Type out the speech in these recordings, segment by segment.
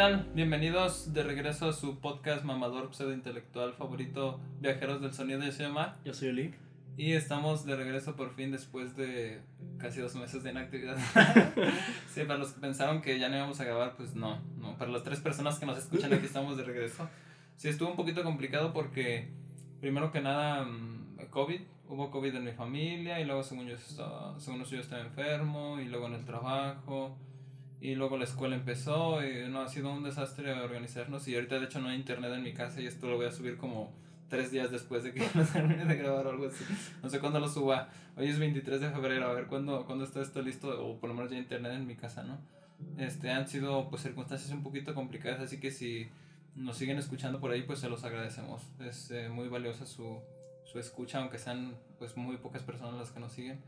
Hola, ¿qué tal? Bienvenidos de regreso a su podcast mamador pseudointelectual favorito, Viajeros del Sonido de Shema. Yo soy Oli. Y estamos de regreso por fin después de casi dos meses de inactividad. sí, para los que pensaron que ya no íbamos a grabar, pues no, no. Para las tres personas que nos escuchan aquí estamos de regreso. Sí, estuvo un poquito complicado porque, primero que nada, mm, COVID. Hubo COVID en mi familia y luego según yo estaba, según yo estaba enfermo y luego en el trabajo y luego la escuela empezó y no, ha sido un desastre organizarnos y ahorita de hecho no hay internet en mi casa y esto lo voy a subir como tres días después de que no termine de grabar o algo así. No sé cuándo lo suba. Hoy es 23 de febrero, a ver cuándo, cuándo está esto listo o por lo menos ya internet en mi casa, ¿no? Este, han sido pues circunstancias un poquito complicadas, así que si nos siguen escuchando por ahí, pues se los agradecemos. Es eh, muy valiosa su, su escucha, aunque sean pues muy pocas personas las que nos siguen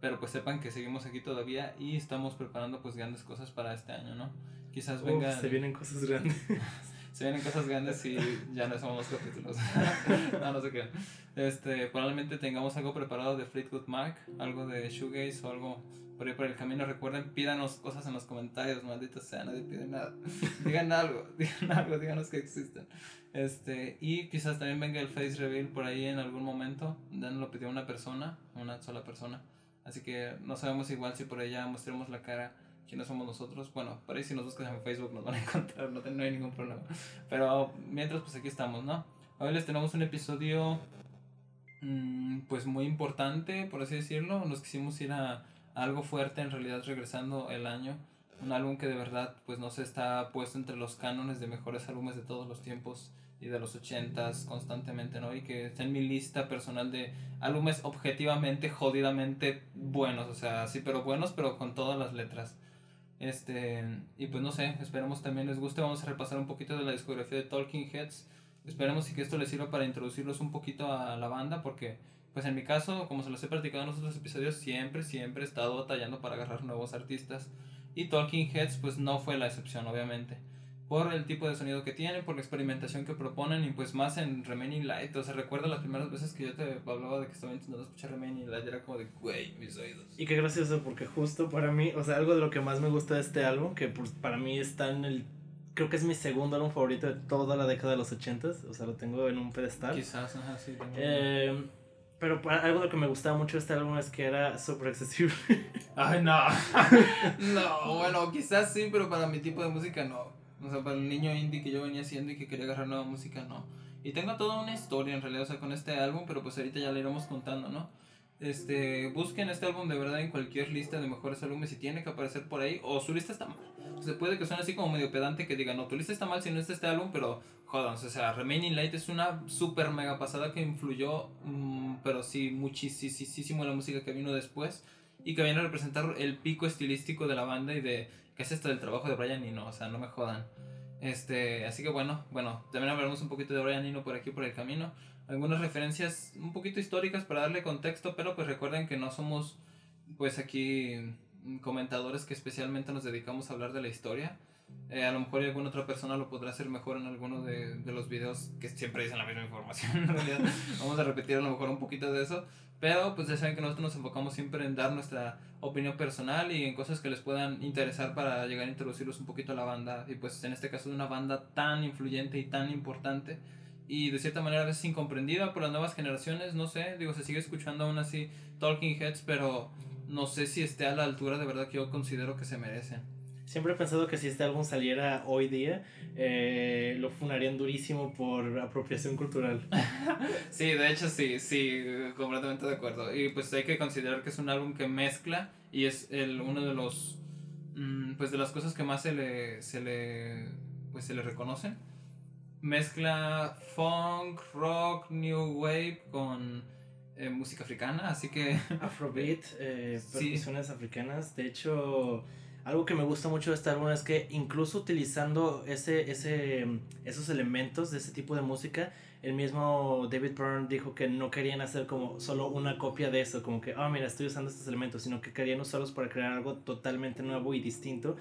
pero pues sepan que seguimos aquí todavía y estamos preparando pues grandes cosas para este año, ¿no? Quizás venga... se vienen cosas grandes. se vienen cosas grandes y ya no somos los capítulos. no, no sé qué. Este, probablemente tengamos algo preparado de Fleetwood Mac, algo de Shoegaze o algo por ahí por el camino. Recuerden, pídanos cosas en los comentarios, maldito sea, nadie pide nada. digan algo, digan algo, díganos que existen. Este, y quizás también venga el face reveal por ahí en algún momento. Nos lo pidió una persona, una sola persona. Así que no sabemos igual si por allá mostremos la cara quiénes somos nosotros. Bueno, por ahí si nos buscas en Facebook nos van a encontrar, no, no hay ningún problema. Pero mientras, pues aquí estamos, ¿no? Hoy les tenemos un episodio mmm, pues muy importante, por así decirlo. Nos quisimos ir a, algo fuerte, en realidad regresando el año. Un álbum que de verdad pues no se está puesto entre los cánones de mejores álbumes de todos los tiempos y de los ochentas constantemente, ¿no? Y que está en mi lista personal de álbumes objetivamente, jodidamente buenos, o sea, sí, pero buenos, pero con todas las letras. Este, y pues no sé, esperemos también les guste, vamos a repasar un poquito de la discografía de Talking Heads. Esperemos y que esto les sirva para introducirlos un poquito a la banda, porque pues en mi caso, como se los he practicado en los otros episodios, siempre, siempre he estado batallando para agarrar nuevos artistas. Y Talking Heads pues no fue la excepción, obviamente por el tipo de sonido que tienen, por la experimentación que proponen y pues más en Remaining Light. O sea, recuerdo las primeras veces que yo te hablaba de que estaba intentando escuchar Remaining Light, era como de, güey, mis oídos. Y qué gracioso, porque justo para mí, o sea, algo de lo que más me gusta de este álbum, que pues, para mí está en el. Creo que es mi segundo álbum favorito de toda la década de los 80 o sea, lo tengo en un pedestal. Quizás, ajá, sí. Eh, pero algo de lo que me gustaba mucho de este álbum es que era súper accesible. Ay, no. no, bueno, quizás sí, pero para mi tipo de música no. O sea, para el niño indie que yo venía haciendo y que quería agarrar nueva música, no. Y tengo toda una historia en realidad, o sea, con este álbum, pero pues ahorita ya le iremos contando, ¿no? Este, busquen este álbum de verdad en cualquier lista de mejores álbumes y tiene que aparecer por ahí, o su lista está mal. Se puede que suene así como medio pedante que diga, no, tu lista está mal si no está este álbum, pero jodan, o sea, Remaining Light es una super mega pasada que influyó, mmm, pero sí, muchísimo la música que vino después y que viene a representar el pico estilístico de la banda y de ¿qué es esto del trabajo de Brian Eno? O sea, no me jodan. Este, así que bueno, bueno, también hablaremos un poquito de Brian Eno por aquí por el camino. Algunas referencias un poquito históricas para darle contexto, pero pues recuerden que no somos pues aquí comentadores que especialmente nos dedicamos a hablar de la historia. Eh, a lo mejor alguna otra persona lo podrá hacer mejor en alguno de, de, los videos que siempre dicen la misma información. Vamos a repetir a lo mejor un poquito de eso. Pero pues ya saben que nosotros nos enfocamos siempre en dar nuestra opinión personal y en cosas que les puedan interesar para llegar a introducirlos un poquito a la banda. Y pues en este caso de una banda tan influyente y tan importante y de cierta manera a veces incomprendida por las nuevas generaciones, no sé, digo, se sigue escuchando aún así Talking Heads, pero no sé si esté a la altura de verdad que yo considero que se merecen. Siempre he pensado que si este álbum saliera hoy día, eh, lo funarían durísimo por apropiación cultural. sí, de hecho sí, sí, completamente de acuerdo. Y pues hay que considerar que es un álbum que mezcla y es el, uno de los, mm, pues de las cosas que más se le, se le, pues se le reconocen. Mezcla funk, rock, new wave con eh, música africana, así que... Afrobeat, eh, percusiones africanas, de hecho algo que me gusta mucho de este álbum es que incluso utilizando ese, ese, esos elementos de ese tipo de música, el mismo David Byrne dijo que no querían hacer como solo una copia de eso, como que, ah, mira, estoy usando estos elementos, sino que querían usarlos para crear algo totalmente nuevo y distinto.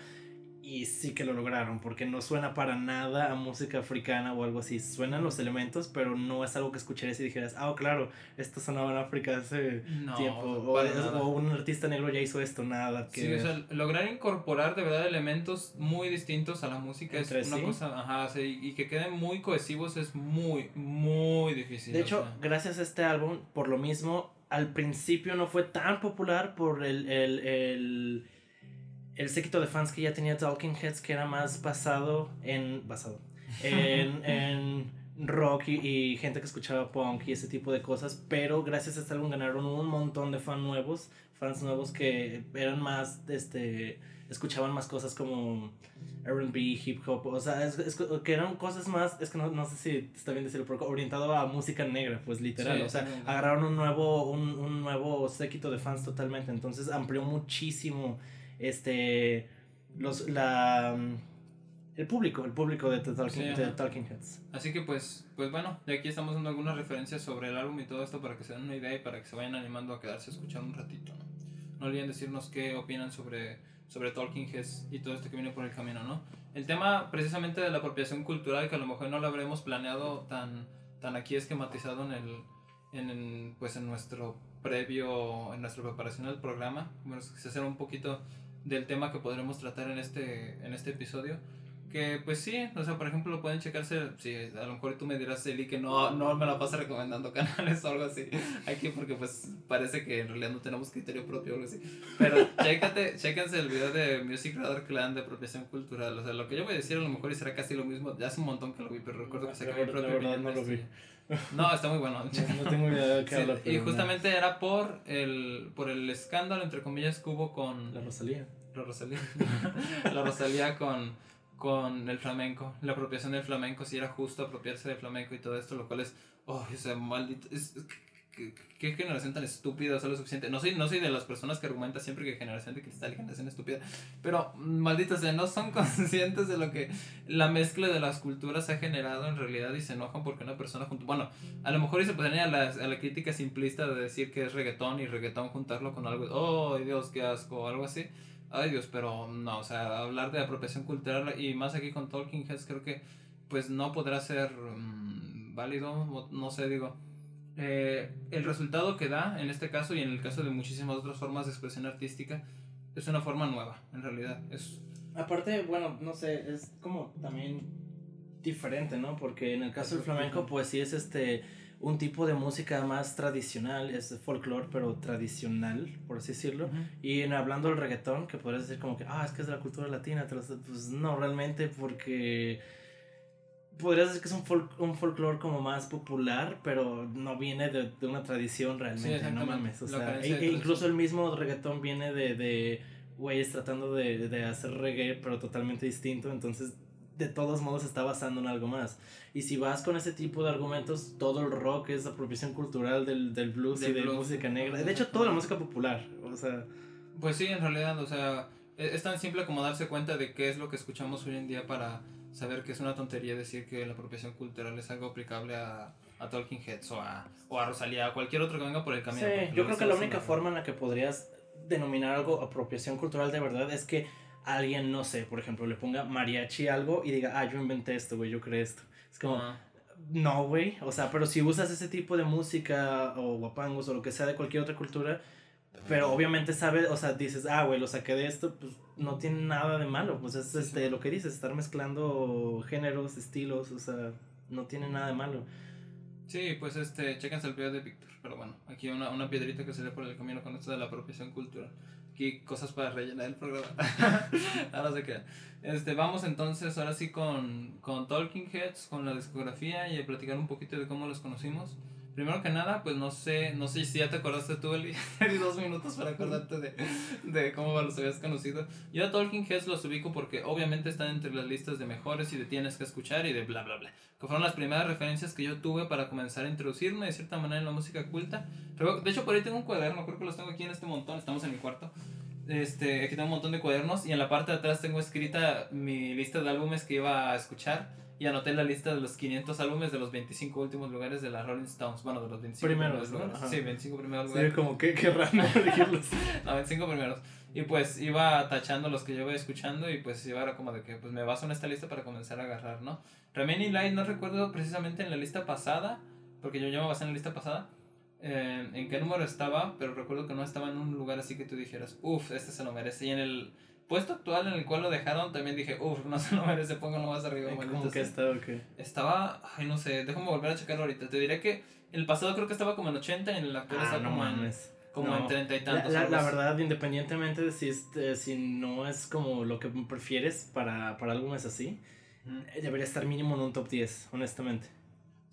Y sí que lo lograron, porque no suena para nada a música africana o algo así. Suenan los elementos, pero no es algo que escucharías y dijeras, ah, claro, esto sonaba en África hace tiempo. O, un artista negro ya hizo esto, nada. Que sí, o sea, lograr incorporar de verdad elementos muy distintos a la música es una cosa, ajá, sí, y que queden muy cohesivos es muy, muy difícil. De hecho, gracias a este álbum, por lo mismo, al principio no fue tan popular por el, el, el el séquito de fans que ya tenía Talking Heads, que era más basado en. basado. En, en rock y, gente que escuchaba punk y ese tipo de cosas. Pero gracias a este álbum ganaron un montón de fans nuevos. Fans nuevos que eran más. Este, escuchaban más cosas como RB, hip hop. O sea, es, que eran cosas más. Es que no, no sé si está bien decirlo, pero orientado a música negra, pues literal. o sea, agarraron un nuevo, un, un nuevo séquito de fans totalmente. Entonces amplió muchísimo este, los, la, el público, el público de The Talking, Heads. Así que pues, pues bueno, de aquí estamos dando algunas referencias sobre el álbum y todo esto para que se den una idea y para que se vayan animando a quedarse escuchando un ratito. ¿no? no olviden decirnos qué opinan sobre, sobre Talking Heads y todo esto que viene por el camino, ¿no? El tema precisamente de la apropiación cultural, que a lo mejor no lo habremos planeado tan, tan aquí esquematizado en el, en, pues en nuestro previo, en nuestra preparación del programa. Bueno, quise hacer un poquito del tema que podremos tratar en este, en este episodio. Que pues sí, o sea, por ejemplo, lo pueden checarse. Si a lo mejor tú me dirás, Eli, que no, no me la pasa recomendando canales o algo así aquí, porque pues parece que en realidad no tenemos criterio propio o algo así. Pero chécate, chéquense el video de Music Radar Clan de apropiación cultural. O sea, lo que yo voy a decir a lo mejor será casi lo mismo. Ya hace un montón que lo vi, pero recuerdo que se mi propio no lo vi. No, está muy bueno. No, tengo idea de qué habla. Y justamente era por el, por el escándalo, entre comillas, que hubo con. La Rosalía la Rosalía. la Rosalía con, con el flamenco. La apropiación del flamenco, si era justo apropiarse del flamenco y todo esto, lo cual es, oh, ese maldito. Es, ¿qué, generación tan estúpida, o sea, lo suficiente. No soy, no soy de las personas que argumentan siempre que generación de cristal generación estúpida, pero malditos, sea, no son conscientes de lo que la mezcla de las culturas ha generado en realidad y se enojan porque una persona junto. Bueno, a lo mejor y se podría a la, a la crítica simplista de decir que es reggaetón y reggaetón juntarlo con algo, oh Dios, qué asco, o algo así. Ay Dios, pero no, o sea, hablar de apropiación cultural y más aquí con Talking Heads creo que pues no podrá ser mm, válido, no sé, digo. Eh, el resultado que da en este caso y en el caso de muchísimas otras formas de expresión artística es una forma nueva, en realidad. Es... Aparte, bueno, no sé, es como también diferente, ¿no? Porque en el caso del flamenco, pues sí es este un tipo de música más tradicional, es folclore, pero tradicional, por así decirlo. Y en hablando del reggaetón, que podrías decir como que, ah, es que es de la cultura latina, pues no, realmente porque podrías decir que es un, folk, un folclore como más popular, pero no viene de, de una tradición realmente, no mames. O sea, e, e incluso el mismo reggaetón viene de, de güeyes tratando de, de hacer reggae, pero totalmente distinto, entonces de todos modos está basando en algo más. Y si vas con ese tipo de argumentos, todo el rock es apropiación cultural del, del blues y de música negra. De hecho, toda la música popular. O sea. Pues sí, en realidad, o sea, e, es tan simple como darse cuenta de qué es lo que escuchamos hoy en día para saber que es una tontería decir que la apropiación cultural es algo aplicable a, a Talking Heads o a, o a Rosalía, a cualquier otro que venga por el camino. Sí, yo creo que la única forma en la que podrías denominar algo apropiación cultural de verdad es que alguien, no sé, por ejemplo, le ponga mariachi algo y diga, ah, yo inventé esto, güey, yo creé esto. Es como, no, güey. O sea, pero si usas ese tipo de música o guapangos o lo que sea de cualquier otra cultura, pero obviamente sabes, o sea, dices, ah, güey, lo saqué de esto, pues no tiene nada de malo. Pues es este, lo que dices, estar mezclando géneros, estilos, o sea, no tiene nada de malo. Sí, pues este, chéquense el video de Víctor, pero bueno, aquí una, una piedrita que se le por el camino con esto de la apropiación cultural aquí cosas para rellenar el programa. ahora se queda. Este, vamos entonces ahora sí con, con Talking Heads, con la discografía y a platicar un poquito de cómo los conocimos. Primero que nada, pues no sé, no sé si ya te acordaste tú, Eli. dos minutos para acordarte de, de cómo los habías conocido. Yo a Talking Heads los ubico porque obviamente están entre las listas de mejores y de tienes que escuchar y de bla bla bla. Que fueron las primeras referencias que yo tuve para comenzar a introducirme de cierta manera en la música culta. De hecho, por ahí tengo un cuaderno, creo que los tengo aquí en este montón, estamos en mi cuarto. Este, aquí tengo un montón de cuadernos y en la parte de atrás tengo escrita mi lista de álbumes que iba a escuchar y anoté la lista de los 500 álbumes de los 25 últimos lugares de la Rolling Stones. Bueno, de los 25 primeros lugares. Sí, 25 primeros lugares. Sí, como que qué raro elegirlos. no, 25 primeros. Y pues iba tachando los que yo iba escuchando y pues iba como de que pues me baso en esta lista para comenzar a agarrar, ¿no? Remaining Light no recuerdo precisamente en la lista pasada, porque yo ya me basé en la lista pasada, eh, en qué número estaba, pero recuerdo que no estaba en un lugar así que tú dijeras, uff, este se lo merece. Y en el puesto actual en el cual lo dejaron, también dije, uff, no se lo merece, póngalo más arriba. ¿Cómo que estaba o qué? Estaba, ay, no sé, déjame volver a checarlo ahorita. Te diré que el pasado creo que estaba como en 80 y en el actual Ah, está no como en, como No. en 30 y La, tantos. la- la así. verdad, independientemente de si, este, si no es como lo que prefieres para, para álbumes así, eh, debería estar mínimo en un top 10, honestamente.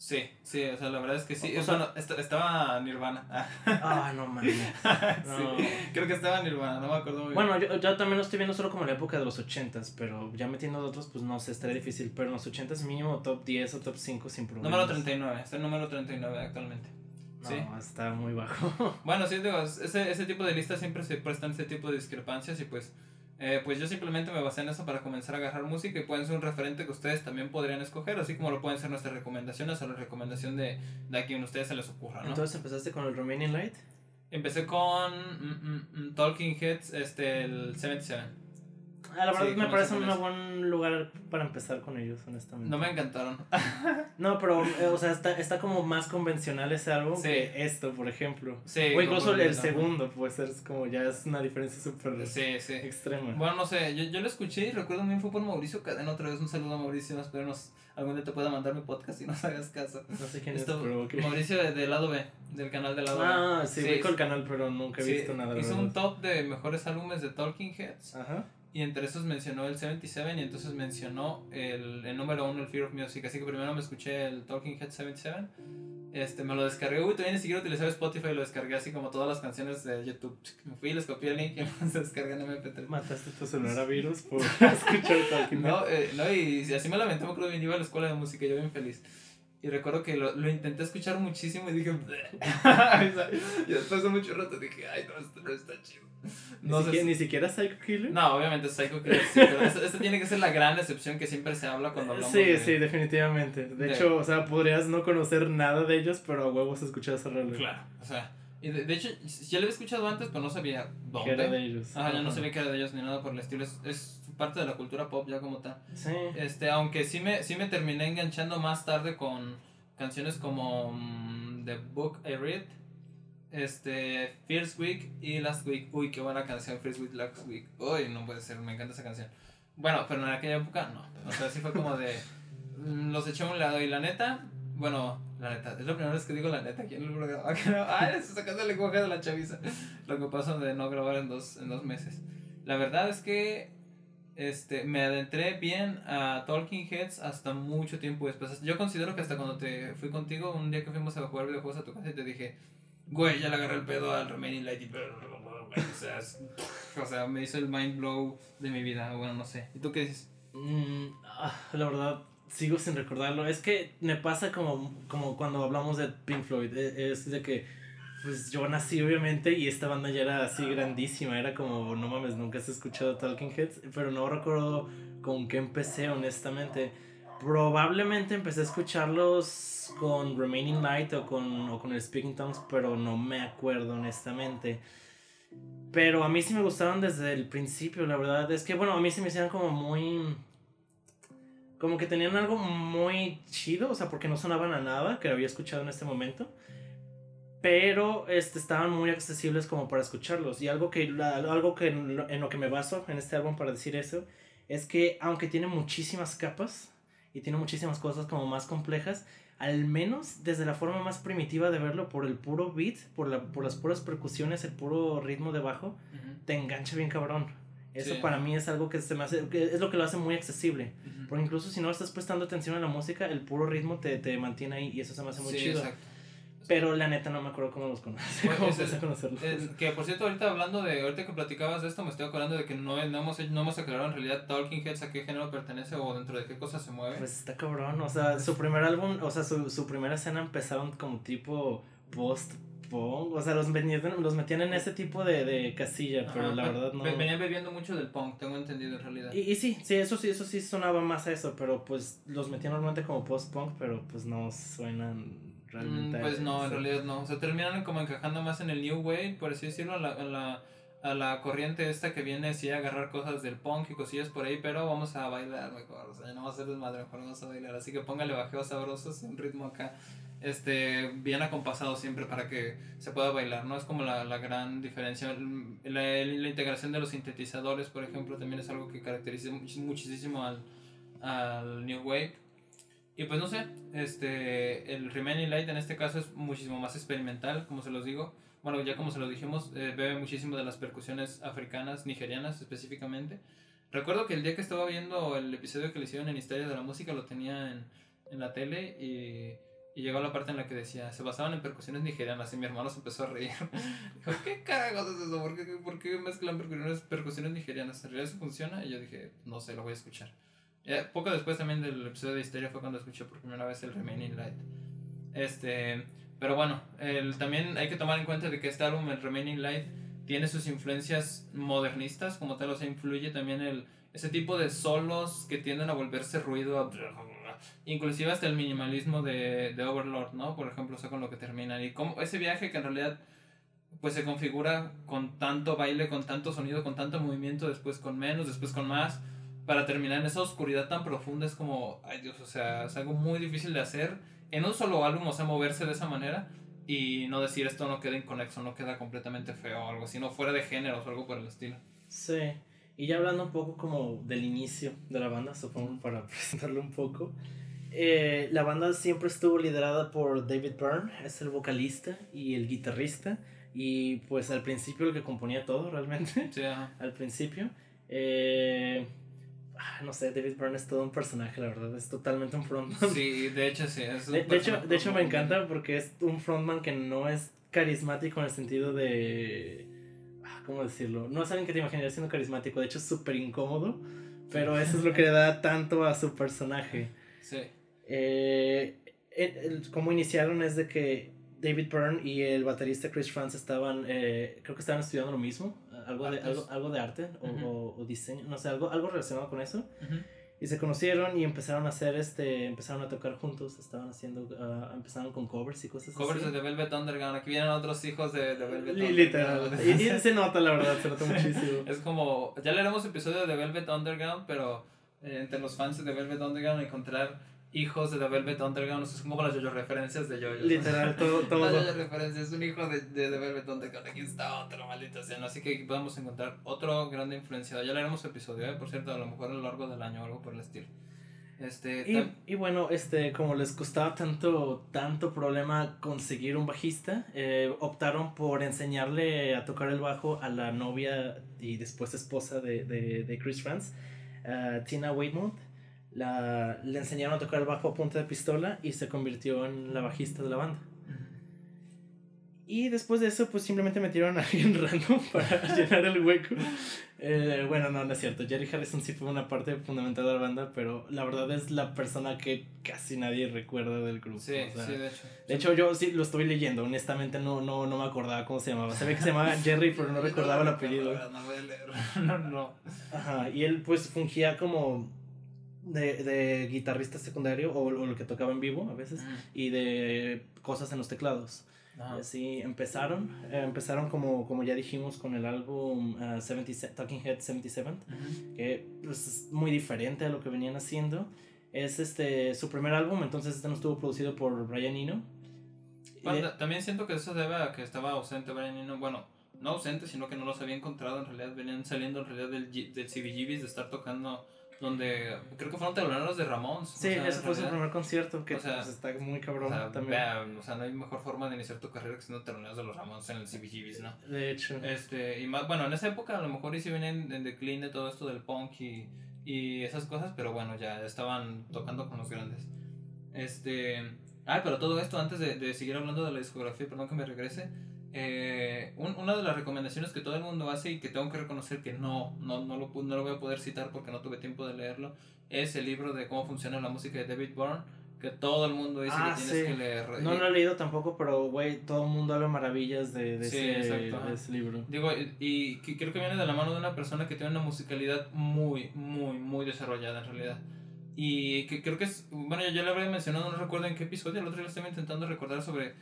Sí, sí, o sea, la verdad es que sí. O Es sea- bueno, est- estaba Nirvana. Ah, no mames. No. Sí, creo que estaba Nirvana, no me acuerdo muy bien. Bueno, yo, yo también lo estoy viendo solo como la época de los 80s, pero ya metiendo de otros, pues no sé, estaría difícil. Pero en los 80s mínimo top 10 o top 5 sin problema. Número 39, está el número 39 actualmente. No, sí. está muy bajo. Bueno, sí, digo, ese, ese tipo de listas siempre se prestan ese tipo de discrepancias y pues, eh, pues yo simplemente me basé en eso para comenzar a agarrar música y pueden ser un referente que ustedes también podrían escoger, así como lo pueden ser nuestras recomendaciones o la recomendación de, de a quien a ustedes se les ocurra, ¿no? Entonces empezaste con el Remaining Light. Empecé con mm, mm, mm, Talking Heads, este, el 77. Ah, la verdad Sí, me parece un con buen lugar para empezar con ellos, honestamente. No me encantaron. No, pero, eh, o sea, está, está como más convencional ese álbum Sí. que esto, por ejemplo. Sí, o incluso el, segundo, pues es como ya es una diferencia súper Sí, sí. extrema. Bueno, no sé, yo, yo lo escuché y recuerdo muy bien fue por Mauricio Cadena otra vez. Un saludo a Mauricio, espero nos, algún día te pueda mandar mi podcast y nos hagas caso. no sé quién Esto- es, pero ok. Mauricio de, de lado B, del canal de lado B. Ah, sí, ubico el canal, pero nunca he sí, visto nada. Hizo un top de mejores álbumes de Talking Heads Ajá. Y entre esos mencionó el 77 y entonces mencionó el, el número uno, el Fear of Music. Así que primero me escuché el Talking Heads 77. Este, me lo descargué, uy, todavía ni siquiera utilizaba Spotify, lo descargué así como todas las canciones de YouTube. Me fui, les copié el link y me descargué en MP3. Mataste tu celular a virus por escuchar Talking Heads. No, eh, no, y así me lamenté, me acuerdo bien, iba a la escuela de música, yo bien feliz. Y recuerdo que lo, lo intenté escuchar muchísimo y dije, y después de mucho rato dije, ay, no, esto no está chido. No, ni, sé siquiera, si- ni siquiera Psycho Killer. no, obviamente Psycho Killer sí, pero esta, tiene que ser la gran excepción que siempre se habla cuando hablamos Sí, de... sí, definitivamente. De, de- hecho, o sea, podrías no conocer nada de ellos, pero a huevos escuchar esa rola. Claro, o sea, y de, de hecho, ya lo había escuchado antes, pero no sabía Que era de dónde. ellos. Ajá, yo no Ajá. sabía que era de ellos ni nada por el estilo, es, es parte de la cultura pop ya como tal. Sí. Este, aunque sí me, sí me terminé enganchando más tarde con canciones como mm, The Book I Read, este, First Week y Last Week. Uy, qué buena canción, First Week, Last Week. Uy, no puede ser, me encanta esa canción. Bueno, pero en aquella época no. O sea, sí fue como de. mm, Los eché a un lado y la neta. Bueno, la neta, es la primera vez que digo la neta aquí en el programa. Ay, estoy sacando el lenguaje de la chaviza. Lo que pasa de no grabar en dos, en dos meses. La verdad es que este, me adentré bien a Talking Heads hasta mucho tiempo después. Yo considero que hasta cuando te fui contigo, un día que fuimos a jugar videojuegos a tu casa y te dije, güey, ya le agarré el pedo al Remaining Light y... O sea, es- o sea, me hizo el mind blow de mi vida. Bueno, no sé. ¿Y tú qué dices? Mm, ah, la verdad, sigo sin recordarlo. Es que me pasa como, como cuando hablamos de Pink Floyd. e- Es de que, pues yo nací obviamente y esta banda ya era así grandísima. Era como, no mames, nunca has escuchado Talking Heads. Pero no recuerdo con qué empecé, honestamente. Probablemente empecé a escucharlos con Remaining Light o con, o con el Speaking Tongues, pero no me acuerdo, honestamente. Pero a mí sí me gustaron desde el principio, la verdad. Es que, bueno, a mí se me hicieron como muy. Como que tenían algo muy chido, o sea, porque no sonaban a nada que había escuchado en este momento. Pero este, estaban muy accesibles como para escucharlos. Y algo que, algo que en lo, en lo que me baso en este álbum para decir eso es que, aunque tiene muchísimas capas y tiene muchísimas cosas como más complejas, al menos desde la forma más primitiva de verlo, por el puro beat, por, la, por las puras percusiones, el puro ritmo de bajo, te engancha bien cabrón. Eso Sí. para mí es algo que se me hace, que es lo que lo hace muy accesible. Porque incluso si no estás prestando atención a la música, el puro ritmo te, te mantiene ahí y eso se me hace muy Sí, chido. exacto. Pero la neta no me acuerdo cómo los conocí. Pues, cómo es- empecé a conocerlos. Que por cierto, ahorita hablando de, ahorita que platicabas de esto, me estoy acordando de que no, no, hemos, no hemos aclarado en realidad Talking Heads a qué género pertenece o dentro de qué cosa se mueve. Pues está cabrón, o sea, su primer álbum, o sea, su, su primera escena empezaron como tipo post-punk, o sea, los metían, los metían en ese tipo de, de casilla, pero Ajá, la ve- verdad no... ve- Venían bebiendo mucho del punk, tengo entendido en realidad. Y, y sí, sí, eso sí, eso sí sonaba más a eso, pero pues los metían normalmente como post-punk, pero pues no suenan realmente Mm, a pues no, en realidad no. O sea, terminan como encajando más en el New Wave, por así decirlo, a la, a la, a la corriente esta que viene sí a agarrar cosas del punk y cosillas por ahí, pero vamos a bailar mejor, o sea, no vamos a hacer desmadre, mejor vamos a bailar, así que póngale bajeos sabrosos, un ritmo acá, este, bien acompasado siempre para que se pueda bailar, ¿no? Es como la, la gran diferencia, la, la, integración de los sintetizadores, por ejemplo, también es algo que caracteriza muchísimo al, al New Wave, y pues no sé, este, el Remaining Light en este caso es muchísimo más experimental, como se los digo, bueno, ya como se lo dijimos, eh, bebe muchísimo de las percusiones africanas, nigerianas específicamente. Recuerdo que el día que estaba viendo el episodio que le hicieron en Historia de la Música, lo tenía en, en la tele y, y, llegó la parte en la que decía, se basaban en percusiones nigerianas y mi hermano se empezó a reír. Dijo, ¿qué carajos es eso? ¿Por qué, ¿Por qué, mezclan percusiones, percusiones nigerianas? ¿En realidad eso funciona? Y yo dije, no sé, lo voy a escuchar. Poco después también del episodio de Historia fue cuando escuché por primera vez el Remaining Light. Este... Pero bueno, el, también hay que tomar en cuenta de que este álbum, el Remaining Light, tiene sus influencias modernistas, como tal, o sea, influye también el, ese tipo de solos que tienden a volverse ruido, inclusive hasta el minimalismo de, de Overlord, ¿no? Por ejemplo, o sea, con lo que termina. Y como ese viaje que en realidad pues se configura con tanto baile, con tanto sonido, con tanto movimiento, después con menos, después con más, para terminar en esa oscuridad tan profunda es como, ay Dios, o sea, es algo muy difícil de hacer en un solo álbum, o sea, moverse de esa manera y no decir esto no queda inconexo, no queda completamente feo o algo, sino fuera de géneros o algo por el estilo. Sí, y ya hablando un poco como del inicio de la banda, supongo, para presentarlo un poco. Eh, la banda siempre estuvo liderada por David Byrne, es el vocalista y el guitarrista, y pues al principio el que componía todo realmente. Sí, al principio. Eh, no sé, David Byrne es todo un personaje, la verdad, es totalmente un frontman. Sí, de hecho sí. Es de, hecho, de hecho me encanta porque es un frontman que no es carismático en el sentido de... Ah, ¿Cómo decirlo? No es alguien que te imaginarías siendo carismático, de hecho es súper incómodo, pero eso es lo que le da tanto a su personaje. Sí. Eh, como iniciaron es de que David Byrne y el baterista Chris Franz estaban, eh, creo que estaban estudiando lo mismo, algo, de, algo, algo de arte o, o, diseño, no sé, algo, algo relacionado con eso. Y se conocieron y empezaron a hacer, este, empezaron a tocar juntos, estaban haciendo, uh, empezaron con covers y cosas covers así. Covers de Velvet Underground, aquí vienen otros hijos de, de Velvet Underground. Literal, y, se nota la verdad, se nota muchísimo. es como, ya leeremos episodios de Velvet Underground, pero eh, entre los fans de Velvet Underground encontrar hijos de The Velvet Underground, es como las yo referencias de yo Literal, todo. todo. Las referencias, un hijo de, de The Velvet Underground, aquí está otro, maldito sea, Así que podemos encontrar otro grande influenciado. Ya le haremos episodio, ¿eh? por cierto, a lo mejor a lo largo del año o algo por el estilo. Este, y, y, bueno, este, como les costaba tanto, tanto problema conseguir un bajista, eh, optaron por enseñarle a tocar el bajo a la novia y después esposa de, de, de Chris Franz, Tina Weymouth la, le enseñaron a tocar el bajo a punta de pistola y se convirtió en la bajista de la banda. Y después de eso, pues simplemente metieron a alguien random para llenar el hueco. Eh, bueno, no, no es cierto. Jerry Harrison sí fue una parte fundamental de la banda, pero la verdad es la persona que casi nadie recuerda del grupo. Sí, sí, de hecho. De hecho, yo sí lo estoy leyendo. Honestamente, no, no, no me acordaba cómo se llamaba. Ve que se llamaba Jerry, pero no recordaba el apellido. No, no. Ajá, y él, pues, fungía como de, de guitarrista secundario o, o, lo que tocaba en vivo a veces y de cosas en los teclados. Así empezaron, eh, empezaron como, como ya dijimos con el álbum uh, Talking Head 77, que pues, es muy diferente a lo que venían haciendo. Es este su primer álbum, entonces este no estuvo producido por Brian Eno. también siento que eso debe a que estaba ausente Brian Eno, bueno, no ausente, sino que no los había encontrado, en realidad venían saliendo en realidad del, del CBGBs de estar tocando donde creo que fueron teloneros de Ramón. Sí, ese fue su primer concierto, que o sea, pues, está muy cabrón o sea, también. o sea, no hay mejor forma de iniciar tu carrera que siendo teloneros de los Ramones en el CBGBs, ¿no? De hecho. Este, y más, bueno, en esa época a lo mejor sí vienen en decline todo esto del punk y, y esas cosas, pero bueno, ya estaban tocando con los grandes. Este, ah, pero todo esto antes de, de seguir hablando de la discografía, perdón que me regrese eh, una de las recomendaciones que todo el mundo hace y que tengo que reconocer que no, no, no, lo, no lo voy a poder citar porque no tuve tiempo de leerlo, es el libro de cómo funciona la música de David Byrne, que todo el mundo dice que ah, tienes que leer. No lo he leído tampoco, pero güey, todo el mundo habla maravillas de, de, ese, libro. Digo, y, creo que viene de la mano de una persona que tiene una musicalidad muy, muy, muy desarrollada en realidad. Y que creo que es, bueno, yo ya le había mencionado, no recuerdo en qué episodio, el otro día estaba intentando recordar sobre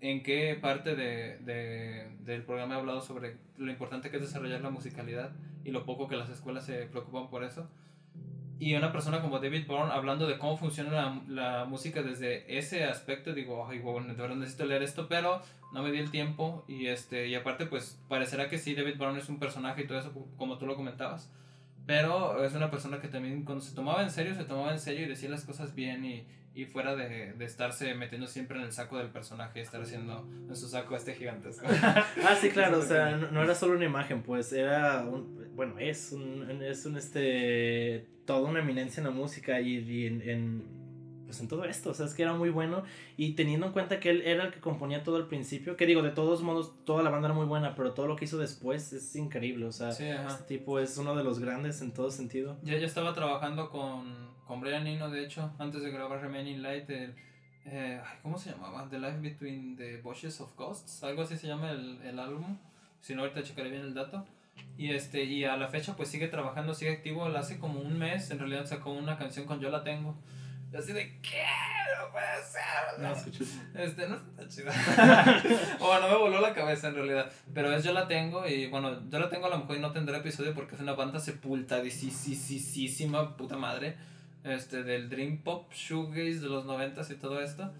en qué parte de, de, del programa he hablado sobre lo importante que es desarrollar la musicalidad y lo poco que las escuelas se preocupan por eso. Y una persona como David Bourne hablando de cómo funciona la, la música desde ese aspecto, digo, ay, bueno, de verdad necesito leer esto, pero no me di el tiempo y este y aparte pues parecerá que sí, David Bourne es un personaje y todo eso, como tú lo comentabas. Pero es una persona que también cuando se tomaba en serio, se tomaba en serio y decía las cosas bien y, y fuera de, de, estarse metiendo siempre en el saco del personaje, estar haciendo en su saco este gigantesco. ah, sí, claro, o sea, no, era solo una imagen, pues era un, bueno, es un, es un, este, toda una eminencia en la música y, y en, en pues en todo esto, o sea, es que era muy bueno y teniendo en cuenta que él era el que componía todo al principio, que digo, de todos modos, toda la banda era muy buena, pero todo lo que hizo después es increíble, o sea, este tipo es uno de los grandes en todo sentido. Ya, ya estaba trabajando con, con Brian Eno, de hecho, antes de grabar Remaining Light, el, eh, ¿cómo se llamaba? The Life Between the Bushes of Ghosts, algo así se llama el, el álbum, si no ahorita checaré bien el dato. Y este y a la fecha pues sigue trabajando, sigue activo, hace como un mes, en realidad sacó una canción con Yo la tengo así de, ¿qué? No puede ser. No escuché. Este, no está chido. o no me voló la cabeza en realidad. Pero es Yo la tengo y bueno, Yo la tengo a lo mejor y no tendrá episodio porque es una banda sepultadísima, puta madre. Este, del Dream Pop, Shoegaze de los noventas y todo esto.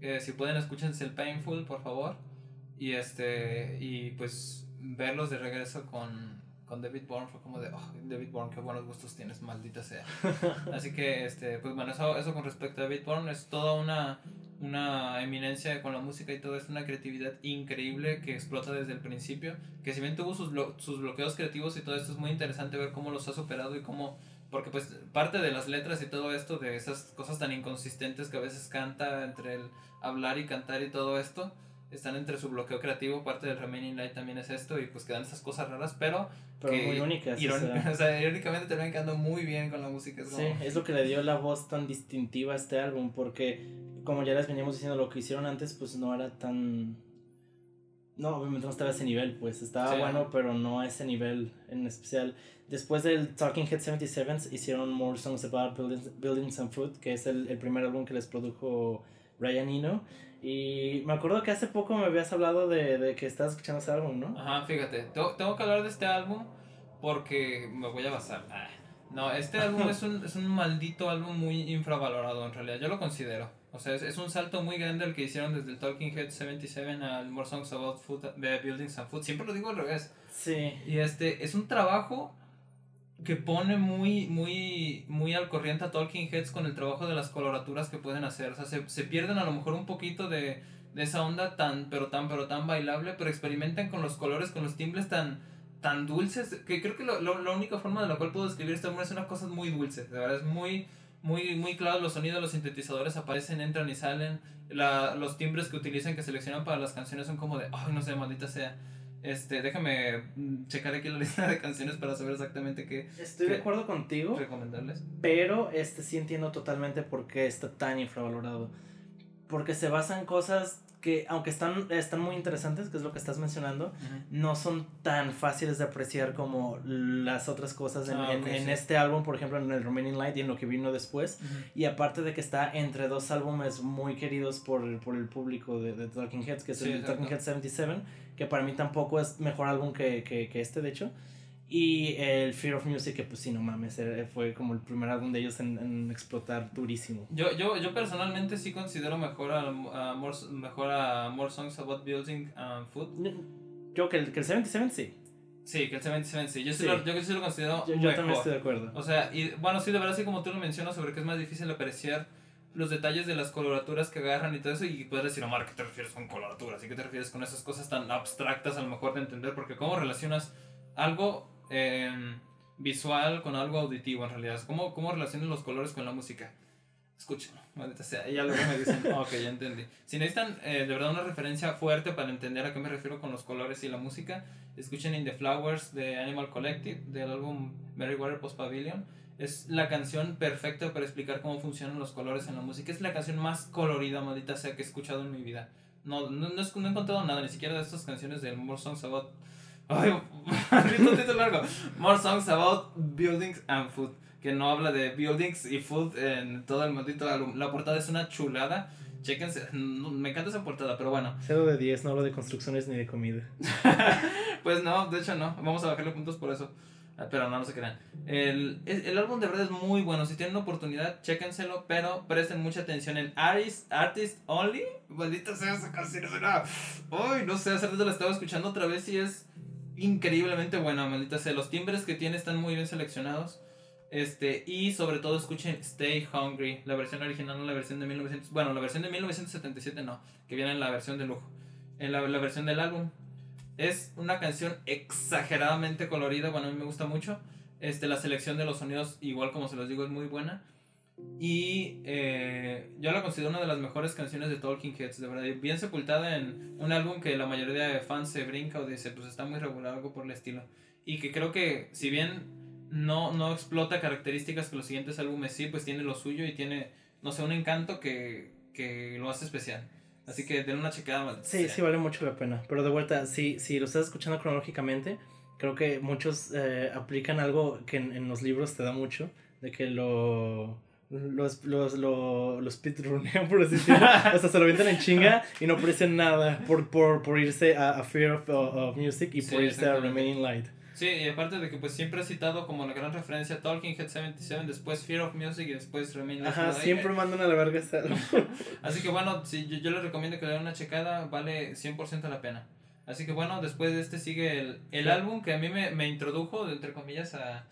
Eh, si pueden, escúchense el Painful, por favor. Y este, y pues verlos de regreso con con David Bourne fue como de, oh, David Bourne, qué buenos gustos tienes, maldita sea. Así que, este, pues bueno, eso, eso con respecto a David Bourne es toda una, una eminencia con la música y todo, es una creatividad increíble que explota desde el principio, que si bien tuvo sus, sus bloqueos creativos y todo esto es muy interesante ver cómo los ha superado y cómo, porque pues parte de las letras y todo esto, de esas cosas tan inconsistentes que a veces canta entre el hablar y cantar y todo esto, están entre su bloqueo creativo, parte del Remaining Light también es esto, y pues quedan esas cosas raras, pero, pero muy únicas. o, sea. irónicamente terminan quedando muy bien con la música. Es Sí, es lo que le dio la voz tan distintiva a este álbum, porque como ya les veníamos diciendo, lo que hicieron antes pues no era tan... No, obviamente no estaba a ese nivel, pues estaba bueno, pero no a ese nivel en especial. Después del Talking Head 77 hicieron More Songs About Buildings, Buildings and Food, que es el, el primer álbum que les produjo Ryan Eno. Y me acuerdo que hace poco me habías hablado de, de que estás escuchando ese álbum, ¿no? Ajá, fíjate, tengo, que hablar de este álbum porque me voy a basar. Ah, no, este álbum es un, es un maldito álbum muy infravalorado en realidad, yo lo considero. O sea, es, es, un salto muy grande el que hicieron desde el Talking Head 77 al More Songs About Food, Buildings and Food. Siempre lo digo al revés. Sí. Y este, es un trabajo que pone muy, muy, muy al corriente a Talking Heads con el trabajo de las coloraturas que pueden hacer. O sea, se, se pierden a lo mejor un poquito de, de, esa onda tan, pero tan, pero tan bailable, pero experimentan con los colores, con los timbres tan, tan dulces, que creo que lo, lo, la única forma de la cual puedo describir este hombre es una cosa muy dulce, de verdad, es muy, muy, muy claro, los sonidos, los sintetizadores aparecen, entran y salen, la, los timbres que utilizan, que seleccionan para las canciones son como de, ay, no sé, maldita sea. Este, déjame mm, checar aquí la lista de canciones para saber exactamente qué. Estoy de acuerdo contigo. Recomendarles. Pero este sí entiendo totalmente por qué está tan infravalorado. Porque se basa en cosas que aunque están, están muy interesantes, que es lo que estás mencionando, no son tan fáciles de apreciar como las otras cosas en, ah, en, este álbum, por ejemplo, en el Remaining Light y en lo que vino después. Y aparte de que está entre dos álbumes muy queridos por, por el público de, de, Talking Heads, que es el Talking Heads 77, que para mí tampoco es mejor álbum que, que, que este, de hecho. Y el Fear of Music, que pues sí, no mames, fue como el primer álbum de ellos en, explotar durísimo. Yo, yo, yo personalmente sí considero mejor a, more, mejor a More Songs About Building and Food. Yo que el, que el 77 sí. Sí, que el 77 sí. Yo sí, Lo, yo sí lo considero yo, yo también estoy de acuerdo. O sea, y bueno, sí, de verdad, sí, como tú lo mencionas sobre que es más difícil apreciar los detalles de las coloraturas que agarran y todo eso y puedes decir, Omar, ¿qué te refieres con coloraturas? ¿Y qué te refieres con esas cosas tan abstractas a lo mejor de entender? Porque cómo relacionas algo Em, visual con algo auditivo en realidad. ¿Cómo, cómo relacionan los colores con la música? Escúchenlo, maldita sea. Ya luego me dicen, ok, ya entendí. Si necesitan eh, de verdad una referencia fuerte para entender a qué me refiero con los colores y la música, escuchen In the Flowers de Animal Collective, del álbum Water Post Pavilion. Es la canción perfecta para explicar cómo funcionan los colores en la música. Es la canción más colorida, maldita sea, que he escuchado en mi vida. No, no, no, he, encontrado nada, ni siquiera de estas canciones de More Songs About Ay, título largo. More songs about buildings and food. que no habla de buildings y food en todo el maldito álbum. La portada es una chulada. Chéquense, me encanta esa portada, pero bueno. Cero de 10, no hablo de construcciones ni de comida. pues no, de hecho no. Vamos a bajarle puntos por eso. Ah, pero no, no se crean. El, el, álbum de verdad es muy bueno. Si tienen una oportunidad, chéquenselo. Pero presten mucha atención en Artist, Artist Only. Maldita sea esa canción. Uy, no sé, hace rato la estaba escuchando otra vez y es increíblemente buena. Maldita sea. Los timbres que tiene están muy bien seleccionados. Este, y sobre todo escuchen Stay Hungry, la versión original, no la versión de 1900, bueno, la versión de 1977 no, que viene en la versión de lujo, en la, la versión del álbum. Es una canción exageradamente colorida, bueno, a mí me gusta mucho. Este, la selección de los sonidos, igual como se los digo, es muy buena. Y eh, yo la considero una de las mejores canciones de Talking Heads, de verdad. Bien sepultada en un álbum que la mayoría de fans se brinca o dice, pues está muy regular, algo por el estilo. Y que creo que, si bien no, no explota características que los siguientes álbumes sí, pues tiene lo suyo y tiene, no sé, un encanto que, que lo hace especial. Así que den una chequeada. Sí, sí, vale mucho la pena. Pero de vuelta, si, si lo estás escuchando cronológicamente, creo que muchos eh, aplican algo que en, los libros te da mucho, de que lo... Los, los, los, los por así decirlo. o sea, se lo avientan en chinga y no aprecian nada por, por, por irse a, Fear of, Music y por irse a Remaining Light. Sí, y aparte de que pues siempre he citado como la gran referencia Talking Head 77, después Fear of Music y después Remain Ajá, siempre mandan a la verga esta. Así que bueno, si yo, yo, les recomiendo que le den una checada, vale 100% la pena. Así que bueno, después de este sigue el, el álbum que a mí me, me introdujo, entre comillas, a,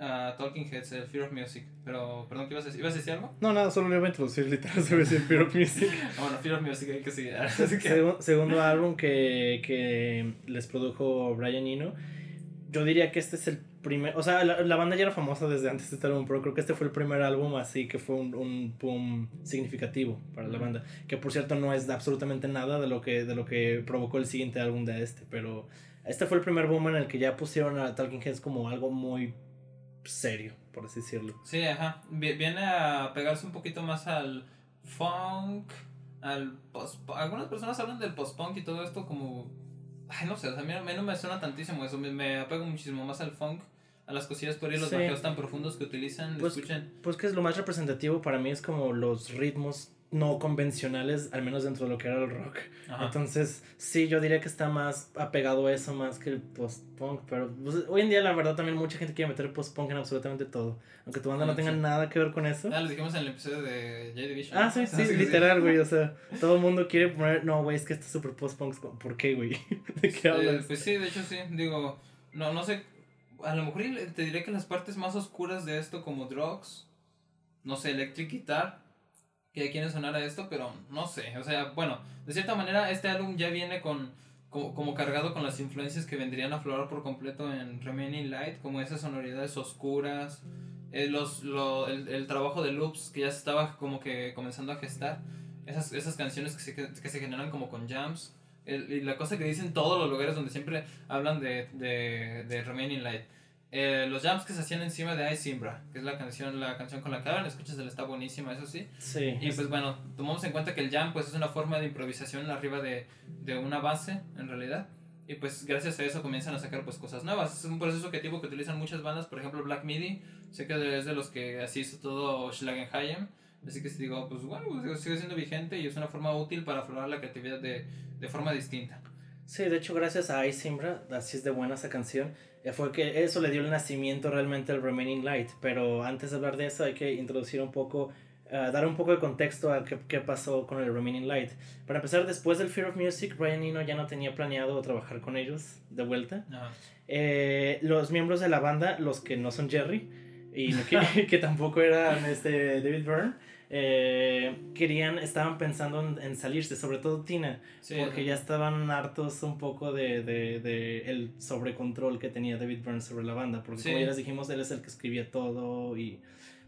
a Talking Heads, el Fear of Music. Pero, perdón, ¿qué ibas a decir? ¿Ibas a decir algo? No, nada, solo le iba a introducir literal sobre el Fear of Music. bueno, Fear of Music hay que seguir. segundo álbum que, que les produjo Brian Eno yo diría que este es el primer, o sea, la, banda ya era famosa desde antes de este álbum, pero creo que este fue el primer álbum así que fue un, un boom significativo para la banda, que por cierto no es absolutamente nada de lo que de lo que provocó el siguiente álbum de este, pero este fue el primer boom en el que ya pusieron a Talking Heads como algo muy serio, por así decirlo. Sí, ajá, viene a pegarse un poquito más al funk, al post algunas personas hablan del post-punk y todo esto como Ay, no sé, a mí, no me suena tantísimo eso. Me, me apego muchísimo más al funk, a las cosillas por ahí, los sí. tan profundos que utilizan. Pues, escuchen. pues que es lo más representativo para mí, es como los ritmos no convencionales, al menos dentro de lo que era el rock. Entonces, sí, yo diría que está más apegado a eso más que el post-punk, pero pues, hoy en día la verdad también mucha gente quiere meter post-punk en absolutamente todo, aunque tu banda no tenga nada que ver con eso. Ah, les dijimos en el episodio de J Division. Ah, sí, sí, literal, güey, o sea, todo el mundo quiere poner, no, güey, es que esto es super post-punk, ¿por qué, güey? ¿De qué hablas? pues sí, de hecho sí, digo, no, no sé, a lo mejor te diré que las partes más oscuras de esto como Drugs, no sé, Electric Guitar, que quieren sonar a esto, pero no sé, o sea, bueno, de cierta manera este álbum ya viene con como, cargado con las influencias que vendrían a aflorar por completo en Remaining Light, como esas sonoridades oscuras, eh, los, lo, el, trabajo de loops que ya se estaba como que comenzando a gestar, esas, esas canciones que se, que se generan como con jams, y la cosa que dicen todos los lugares donde siempre hablan de, de, de Remaining Light eh, los jams que se hacían encima de Ice Simbra, que es la canción, la canción con la que hablan, escuchas, está buenísima, eso sí. Sí. Y pues bueno, tomamos en cuenta que el jam pues es una forma de improvisación arriba de, de una base, en realidad. Y pues gracias a eso comienzan a sacar pues cosas nuevas. Es un proceso creativo que utilizan muchas bandas, por ejemplo Black Midi, sé que es de los que así hizo todo Schlagenheim. Así que si digo, pues bueno, pues, sigue siendo vigente y es una forma útil para aflorar la creatividad de, de forma distinta. Sí, de hecho gracias a Ice Simbra, así es de buena esa canción fue que eso le dio el nacimiento realmente al Remaining Light. Pero antes de hablar de eso hay que introducir un poco, uh, dar un poco de contexto a qué, qué, pasó con el Remaining Light. Para empezar, después del Fear of Music, Brian Eno ya no tenía planeado trabajar con ellos de vuelta. Eh, los miembros de la banda, los que no son Jerry y que, que tampoco eran este, David Byrne, eh, querían, estaban pensando en, salirse, sobre todo Tina, porque ya estaban hartos un poco de, de, de, el sobrecontrol que tenía David Byrne sobre la banda, porque como ya les dijimos, él es el que escribía todo y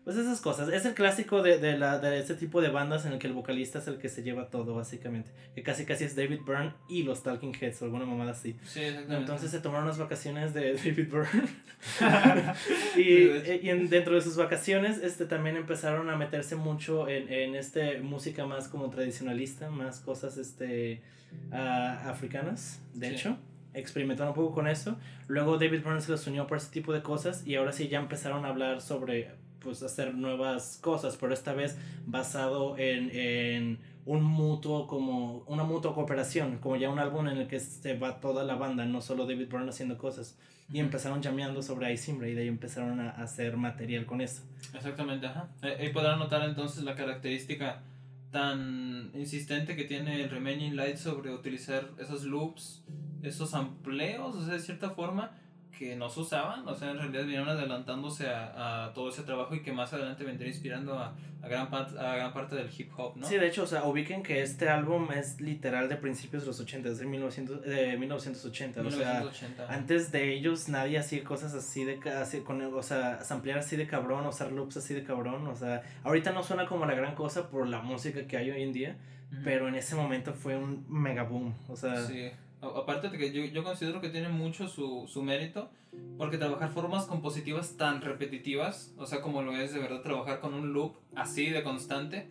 pues esas cosas. Es el clásico de, de, la, de este tipo de bandas en el que el vocalista es el que se lleva todo, básicamente. Que casi casi es David Byrne y los Talking Heads o alguna mamada así. Sí, Entonces se tomaron unas vacaciones de David Byrne. y, y dentro de sus vacaciones este, también empezaron a meterse mucho en, en este música más como tradicionalista, más cosas este, uh, africanas, de hecho. experimentaron un poco con eso. Luego David Byrne se los unió por ese tipo de cosas y ahora sí ya empezaron a hablar sobre pues hacer nuevas cosas, pero esta vez basado en, en un mutuo como una mutua cooperación, como ya un álbum en el que se va toda la banda, no solo David Byrne haciendo cosas. Y empezaron llameando sobre Isimbre y de ahí empezaron a hacer material con eso. Exactamente, ajá. Eh, ahí podrán notar entonces la característica tan insistente que tiene el Remaining Light sobre utilizar esos loops, esos amplios, o sea, de cierta forma, que no se usaban, o sea, en realidad vinieron adelantándose a, a todo ese trabajo y que más adelante vendría inspirando a, a gran, a gran parte del hip hop, ¿no? Sí, de hecho, o sea, ubiquen que este álbum es literal de principios de los 80, es de, 1900, de 1980, 1980. o sea, antes de ellos nadie hacía cosas así de, así, con, o sea, samplear así de cabrón, usar loops así de cabrón, o sea, ahorita no suena como la gran cosa por la música que hay hoy en día, pero en ese momento fue un mega boom, o sea... Sí aparte de que yo, yo considero que tiene mucho su, su, mérito, porque trabajar formas compositivas tan repetitivas, o sea, como lo es de verdad trabajar con un loop así de constante,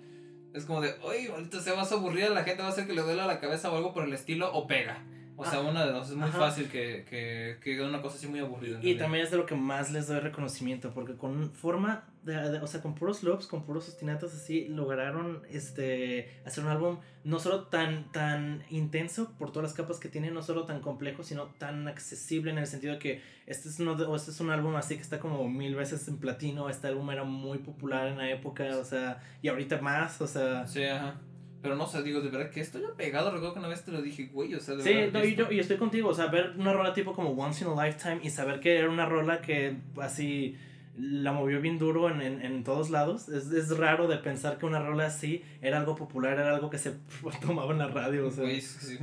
es como de, oye, ahorita se va a aburrir, la gente va a hacer que le duela la cabeza o algo por el estilo, o pega. O sea, una de dos. Es muy fácil que, que, que una cosa así muy aburrida. Y también es de lo que más les doy reconocimiento, porque con forma, de, o sea, con puros loops, con puros ostinatos así, lograron este, hacer un álbum no solo tan, tan intenso por todas las capas que tiene, no solo tan complejo, sino tan accesible en el sentido de que este es, uno este es un álbum así que está como mil veces en platino, este álbum era muy popular en la época, o sea, y ahorita más, o sea... Sí, ajá. Pero no sé, digo, de verdad que estoy apegado. Recuerdo que una vez te lo dije, güey, o sea, de sí, verdad. Sí, yo, y estoy contigo, o sea, ver una rola tipo como Once in a Lifetime y saber que era una rola que así la movió bien duro en, en, en todos lados. Es, es, raro de pensar que una rola así era algo popular, era algo que se tomaba en la radio. O sea. sí.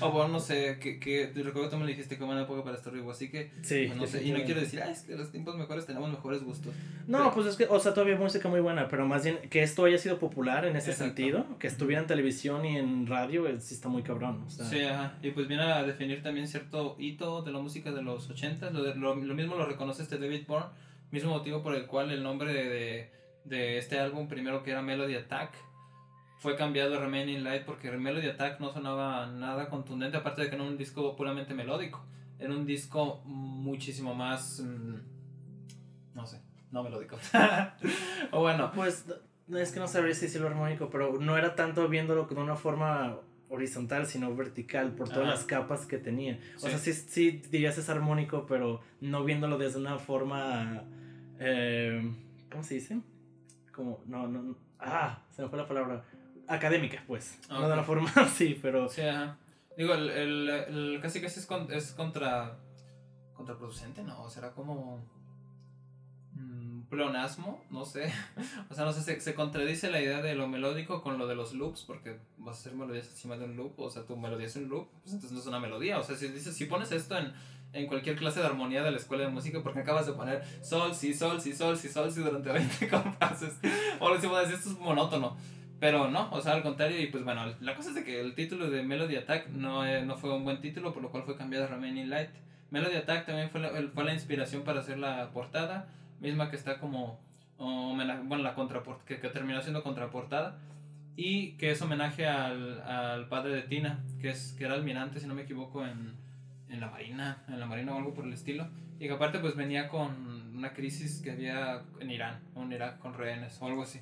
o bueno, no sé, que, que recuerdo que tú me dijiste que buena época para estar vivo, así que sí, pues, no sé. Y no quiero decir, ah, es que los tiempos mejores tenemos mejores gustos. No, pues es que, o sea, todavía música muy buena, pero más bien que esto haya sido popular en ese sentido, que estuviera en televisión y en radio, eh, sí está muy cabrón. O sea. Sí, ajá. Y pues viene a definir también cierto hito de la música de los 80 lo, de, lo, lo mismo lo reconoce este David Bourne Mismo motivo por el cual el nombre de, de, este álbum, primero que era Melody Attack, fue cambiado a Remaining Light porque Melody Attack no sonaba nada contundente, aparte de que no era un disco puramente melódico. Era un disco muchísimo más. Mm, no sé, no melódico. o bueno. Pues es que no sabría si decirlo armónico, pero no era tanto viéndolo de una forma horizontal, sino vertical, por todas las capas que tenía. O sea, sí, sí dirías es armónico, pero no viéndolo desde una forma eh, ¿cómo se dice? Como, no, no, ah, se me fue la palabra, académica, pues, no de la forma así, pero... Sí, ajá. Digo, el, el, el casi casi es, es contra, contraproducente, ¿no? Será como mm, pleonasmo, no sé. o sea, no sé, se, se, contradice la idea de lo melódico con lo de los loops, porque vas a hacer melodías encima de un loop, o sea, tu melodía es un loop, pues entonces no es una melodía. O sea, si dices, si pones esto en en cualquier clase de armonía de la escuela de música porque acabas de poner sol, si, sol, si, sol, si, sol, si durante 20 compases. O lo decimos, esto es monótono. Pero no, o sea, al contrario, y pues bueno, la cosa es de que el título de Melody Attack no, eh, no fue un buen título, por lo cual fue cambiado a Remaining Light. Melody Attack también fue la, fue la inspiración para hacer la portada, misma que está como, bueno, la contraport que, que terminó siendo contraportada y que es homenaje al, al padre de Tina, que, es, que era almirante, si no me equivoco, en, en la marina, en la marina o algo por el estilo. Y que aparte pues venía con una crisis que había en Irán, o en Irak con rehenes o algo así.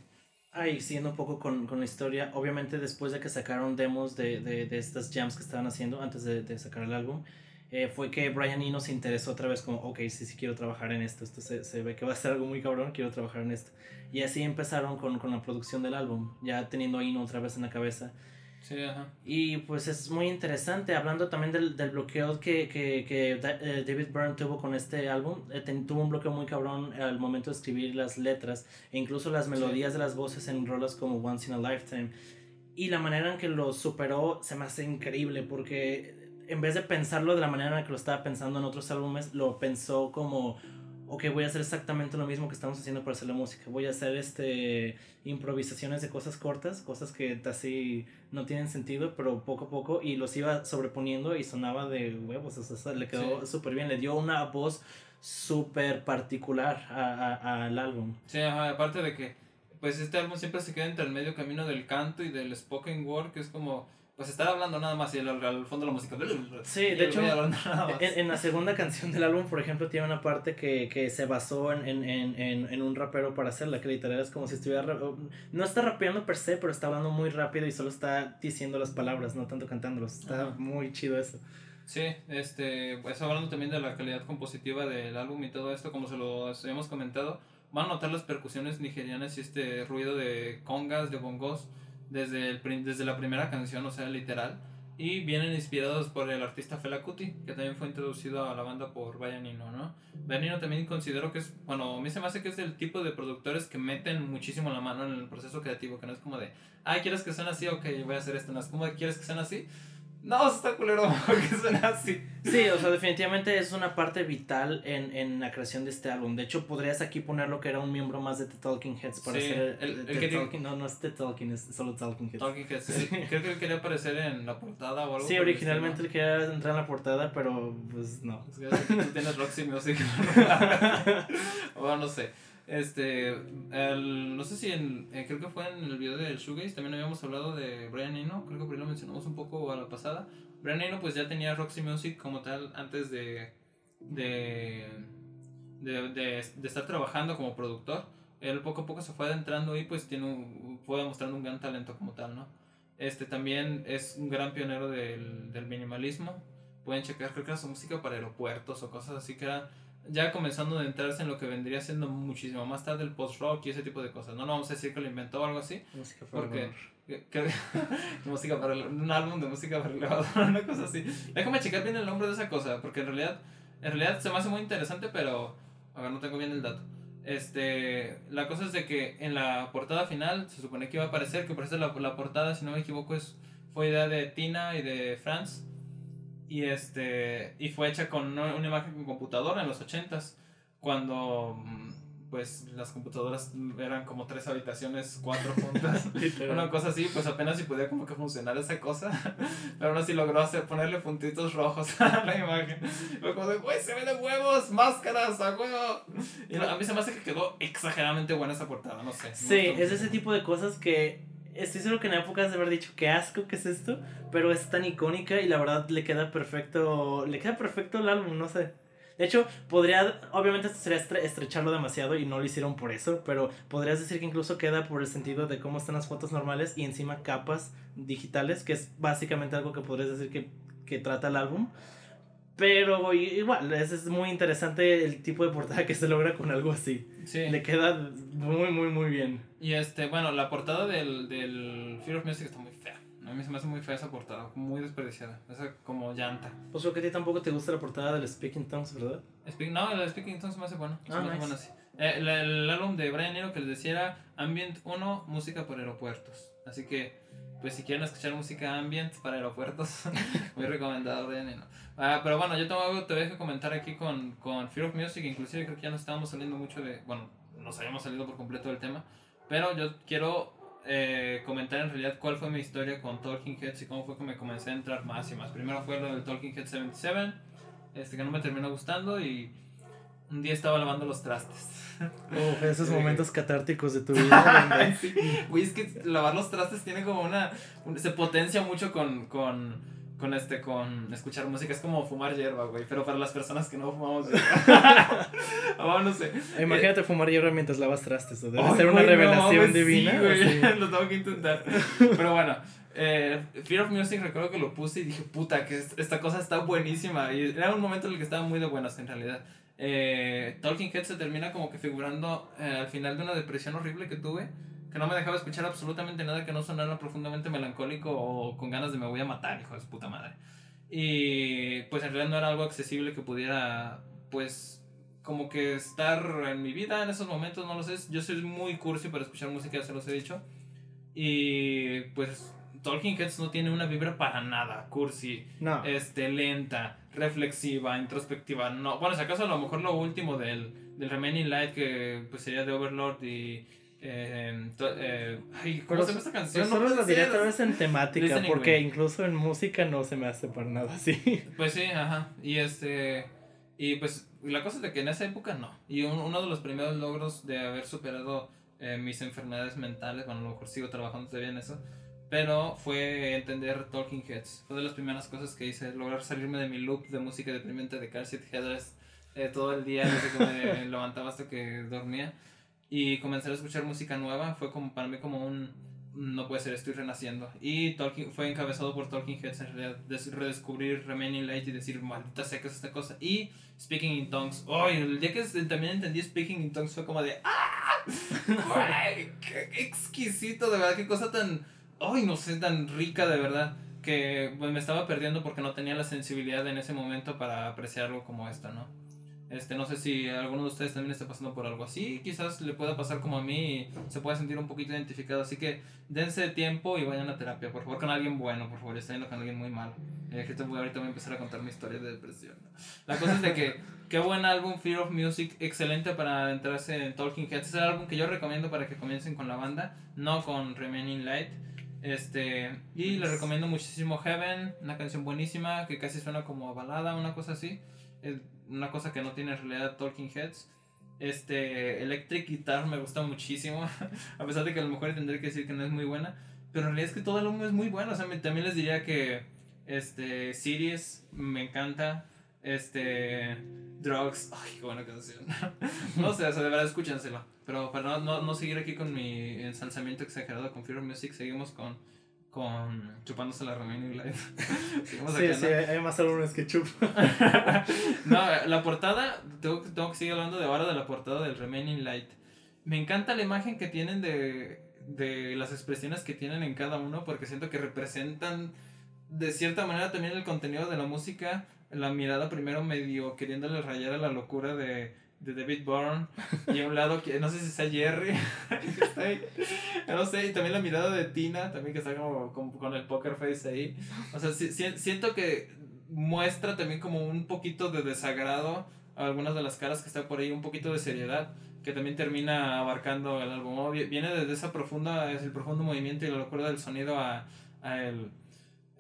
Ahí, siguiendo un poco con, con, la historia, obviamente después de que sacaron demos de, de, de estas jams que estaban haciendo antes de, de sacar el álbum, eh, fue que Brian Eno se interesó otra vez como, ok, sí, sí quiero trabajar en esto, esto se, se, ve que va a ser algo muy cabrón, quiero trabajar en esto. Y así empezaron con, con la producción del álbum, ya teniendo a Eno otra vez en la cabeza. Sí, ajá. Y pues es muy interesante, hablando también del, del bloqueo que, que, que eh, David Byrne tuvo con este álbum, eh, tuvo un bloqueo muy cabrón al momento de escribir las letras e incluso las melodías de las voces en rolas como Once in a Lifetime. Y la manera en que lo superó se me hace increíble porque en vez de pensarlo de la manera en que lo estaba pensando en otros álbumes, lo pensó como ok, voy a hacer exactamente lo mismo que estamos haciendo para hacer la música. Voy a hacer este improvisaciones de cosas cortas, cosas que así no tienen sentido, pero poco a poco, y los iba sobreponiendo y sonaba de huevos, o sea, le quedó súper bien, le dio una voz súper particular al álbum. Sí, aparte de que, pues este álbum siempre se queda entre el medio camino del canto y del spoken word, que es como pues estar hablando nada más y al, fondo la música. Sí, de hecho, en, la segunda canción del álbum, por ejemplo, tiene una parte que, que se basó en, en, en, en, un rapero para hacerla, que literal es como si estuviera. No está rapeando per se, pero está hablando muy rápido y solo está diciendo las palabras, no tanto cantándolos. Está muy chido eso. Sí, este, pues hablando también de la calidad compositiva del álbum y todo esto, como se lo habíamos comentado, van a notar las percusiones nigerianas y este ruido de congas, de bongos desde, el, desde la primera canción, o sea, literal. Y vienen inspirados por el artista Fela Kuti, que también fue introducido a la banda por Bayanino, ¿no? Bayanino también considero que es, bueno, a mí se me hace que es el tipo de productores que meten muchísimo la mano en el proceso creativo, que no es como de, ah, ¿quieres que sean así? Ok, voy a hacer esto, no es como ¿quieres que sean así? No, está culero que suena así. Sí, o sea, definitivamente es una parte vital en, en, la creación de este álbum. De hecho, podrías aquí ponerlo que era un miembro más de The Talking Heads para el, The Talking. No, no es The Talking, es solo Talking Heads. Talking Heads, sí. Creo que él quería aparecer en la portada o algo. Sí, originalmente él quería entrar en la portada, pero pues no. Es que tú tienes Roxy Music. o no sé. Este, el, no sé si en, eh, creo que fue en el video del Shoegaze, también habíamos hablado de Brian Eno, creo que por ahí lo mencionamos un poco a la pasada. Brian Eno pues ya tenía Roxy Music como tal antes de, de, de, de, estar trabajando como productor. Él poco a poco se fue adentrando y pues tiene un, fue demostrando un gran talento como tal, ¿no? Este también es un gran pionero del, del minimalismo. Pueden checar, creo que era su música para aeropuertos o cosas así que era ya comenzando a entrarse en lo que vendría siendo muchísimo más tarde el post-rock y ese tipo de cosas. No, no vamos a decir que lo inventó o algo así. Música para porque, música para un álbum de música para el una cosa así. Déjame checar bien el nombre de esa cosa, porque en realidad, en realidad se me hace muy interesante, pero a ver, no tengo bien el dato. Este, la cosa es de que en la portada final se supone que iba a aparecer, que por eso la, la portada, si no me equivoco, es, fue idea de Tina y de Franz y, este, y fue hecha con una, imagen con computadora en los 80s, cuando mm, pues las computadoras eran como tres habitaciones, cuatro juntas, una cosa así, pues apenas si podía como que funcionar esa cosa, pero aún así logró hacer, ponerle puntitos rojos a la imagen. Fue como de, güey, se ven de huevos, máscaras, a huevo. Y a mí se me hace que quedó exageradamente buena esa portada, no sé. Sí, es ese tipo de cosas que estoy seguro que en épocas de haber dicho qué asco que es esto, pero es tan icónica y la verdad le queda perfecto, le queda perfecto el álbum, no sé. De hecho, podría, obviamente esto sería estrecharlo demasiado y no lo hicieron por eso, pero podrías decir que incluso queda por el sentido de cómo están las fotos normales y encima capas digitales, que es básicamente algo que podrías decir que, que trata el álbum. Pero igual, es, es muy interesante el tipo de portada que se logra con algo así. Sí. Le queda muy, muy, muy bien. Y este, bueno, la portada del, del Fear of Music está muy fea. A mí se me hace muy fea esa portada, muy desperdiciada. Esa como llanta. Pues creo que a ti tampoco te gusta la portada del Speaking Tongues, ¿verdad? no, la de Speaking Tongues me hace bueno. Ah, me hace bueno así. Eh, el, álbum de Brian Eno que les decía era Ambient 1, música por aeropuertos. Así que, pues si quieren escuchar música ambient para aeropuertos, muy recomendado Brian Eno. Ah, pero bueno, yo te voy a comentar aquí con, con Fear of Music, inclusive creo que ya no estábamos saliendo mucho de, bueno, nos habíamos salido por completo del tema, pero yo quiero eh, comentar en realidad cuál fue mi historia con Talking Heads y cómo fue que me comencé a entrar más y más. Primero fue lo del Talking Heads 77, este que no me terminó gustando y un día estaba lavando los trastes. esos momentos catárticos de tu vida. sí. es que lavar los trastes tiene como una, se potencia mucho con, con con este, con escuchar música. Es como fumar hierba, güey. Pero para las personas que no fumamos hierba. oh, no sé. Imagínate fumar hierba mientras lavas trastes. Debe ser una revelación divina. Sí, Lo tengo que intentar. Pero bueno. Eh, Fear of Music recuerdo que lo puse y dije, puta, que esta cosa está buenísima. Y era un momento en el que estaba muy de buenas en realidad. Eh, Talking Head se termina como que figurando eh, al final de una depresión horrible que tuve que no me dejaba escuchar absolutamente nada que no sonara profundamente melancólico o con ganas de me voy a matar, hijo de su puta madre. Y pues en realidad no era algo accesible que pudiera, pues, como que estar en mi vida en esos momentos, no lo sé. Yo soy muy cursi para escuchar música, ya se los he dicho. Y pues Talking Heads no tiene una vibra para nada cursi, no. este, lenta, reflexiva, introspectiva. No, bueno, si acaso a lo mejor lo último del, del Remaining Light, que pues sería de Overlord y eh, eh, ay, ¿Cómo se llama esta canción? Solo lo diré tal vez en temática, porque incluso en música no se me hace para nada así. Pues sí, ajá. Y este. Y pues la cosa es de que en esa época no. Y uno de los primeros logros de haber superado eh, mis enfermedades mentales, bueno, a lo mejor sigo trabajando todavía en eso, pero fue entender Talking Heads. Fue de las primeras cosas que hice, lograr salirme de mi loop de música deprimente de Car Seat Headrest eh, todo el día desde que me levantaba hasta que dormía. Y comenzar a escuchar música nueva fue como para mí como un no puede ser, estoy renaciendo. Y Talking, fue encabezado por Talking Heads en realidad, redescubrir Remaining Light y decir, maldita sea que es esta cosa. Y Speaking in Tongues, oh, el día que también entendí Speaking in Tongues fue como de, ¡ah! ¡Qué exquisito! De verdad, qué cosa tan ay, no sé, tan rica de verdad, que pues, me estaba perdiendo porque no tenía la sensibilidad en ese momento para apreciar algo como esta, ¿no? Este, no sé si alguno de ustedes también está pasando por algo así, quizás le pueda pasar como a mí y se pueda sentir un poquito identificado, así que dense tiempo y vayan a terapia, por favor, con alguien bueno, por favor, está yendo con alguien muy malo. Eh, que voy, ahorita voy a empezar a contar mi historia de depresión. La cosa es de que, qué buen álbum, Fear of Music, excelente para entrarse en Talking Heads, es el álbum que yo recomiendo para que comiencen con la banda, no con Remaining Light. Este, y le recomiendo muchísimo Heaven, una canción buenísima que casi suena como balada, una cosa así. Es una cosa que no tiene en realidad Talking Heads. Este, Electric Guitar me gusta muchísimo, a pesar de que a lo mejor tendré que decir que no es muy buena. Pero en realidad es que todo el álbum es muy bueno. O sea, también les diría que este, Series me encanta. Este, Drugs, ay, qué buena canción. no sé, o sea, de verdad escúchenselo. Pero para no, no, no, seguir aquí con mi ensalzamiento exagerado con Fear Music, seguimos con, con chupándose la Remaining Light. seguimos sí, sí, hay más álbumes que chup. no, la portada, tengo, tengo que seguir hablando de ahora de la portada del Remaining Light. Me encanta la imagen que tienen de, de las expresiones que tienen en cada uno, porque siento que representan de cierta manera también el contenido de la música. La mirada primero medio queriéndole rayar a la locura de de David Byrne y a un lado que no sé si Jerry está ahí. No sé y también la mirada de Tina también que está como, con el poker face ahí. O sea siento que muestra también como un poquito de desagrado a algunas de las caras que está por ahí un poquito de seriedad que también termina abarcando el álbum. Viene desde esa profunda es el profundo movimiento y la locura del sonido a, a el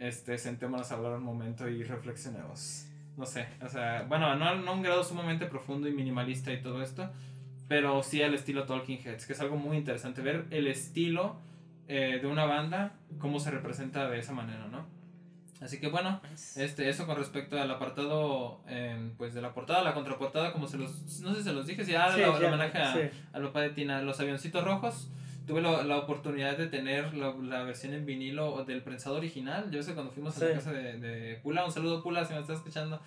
este sentémonos a hablar un momento y reflexionemos. No sé, o sea, bueno, no, no a un grado sumamente profundo y minimalista y todo esto, pero sí al estilo Talking Heads, que es algo muy interesante, ver el estilo eh, de una banda, cómo se representa de esa manera, ¿no? Así que bueno, este, eso con respecto al apartado, em, pues de la portada, la contraportada, como se los, no sé si se los dije, si ah, sí, la, homenaje a, al papá de Tina, los avioncitos rojos, tuve la, la oportunidad de tener la, la, versión en vinilo del prensado original. Yo sé cuando fuimos a la casa de, de, Pula, un saludo Pula si me estás escuchando.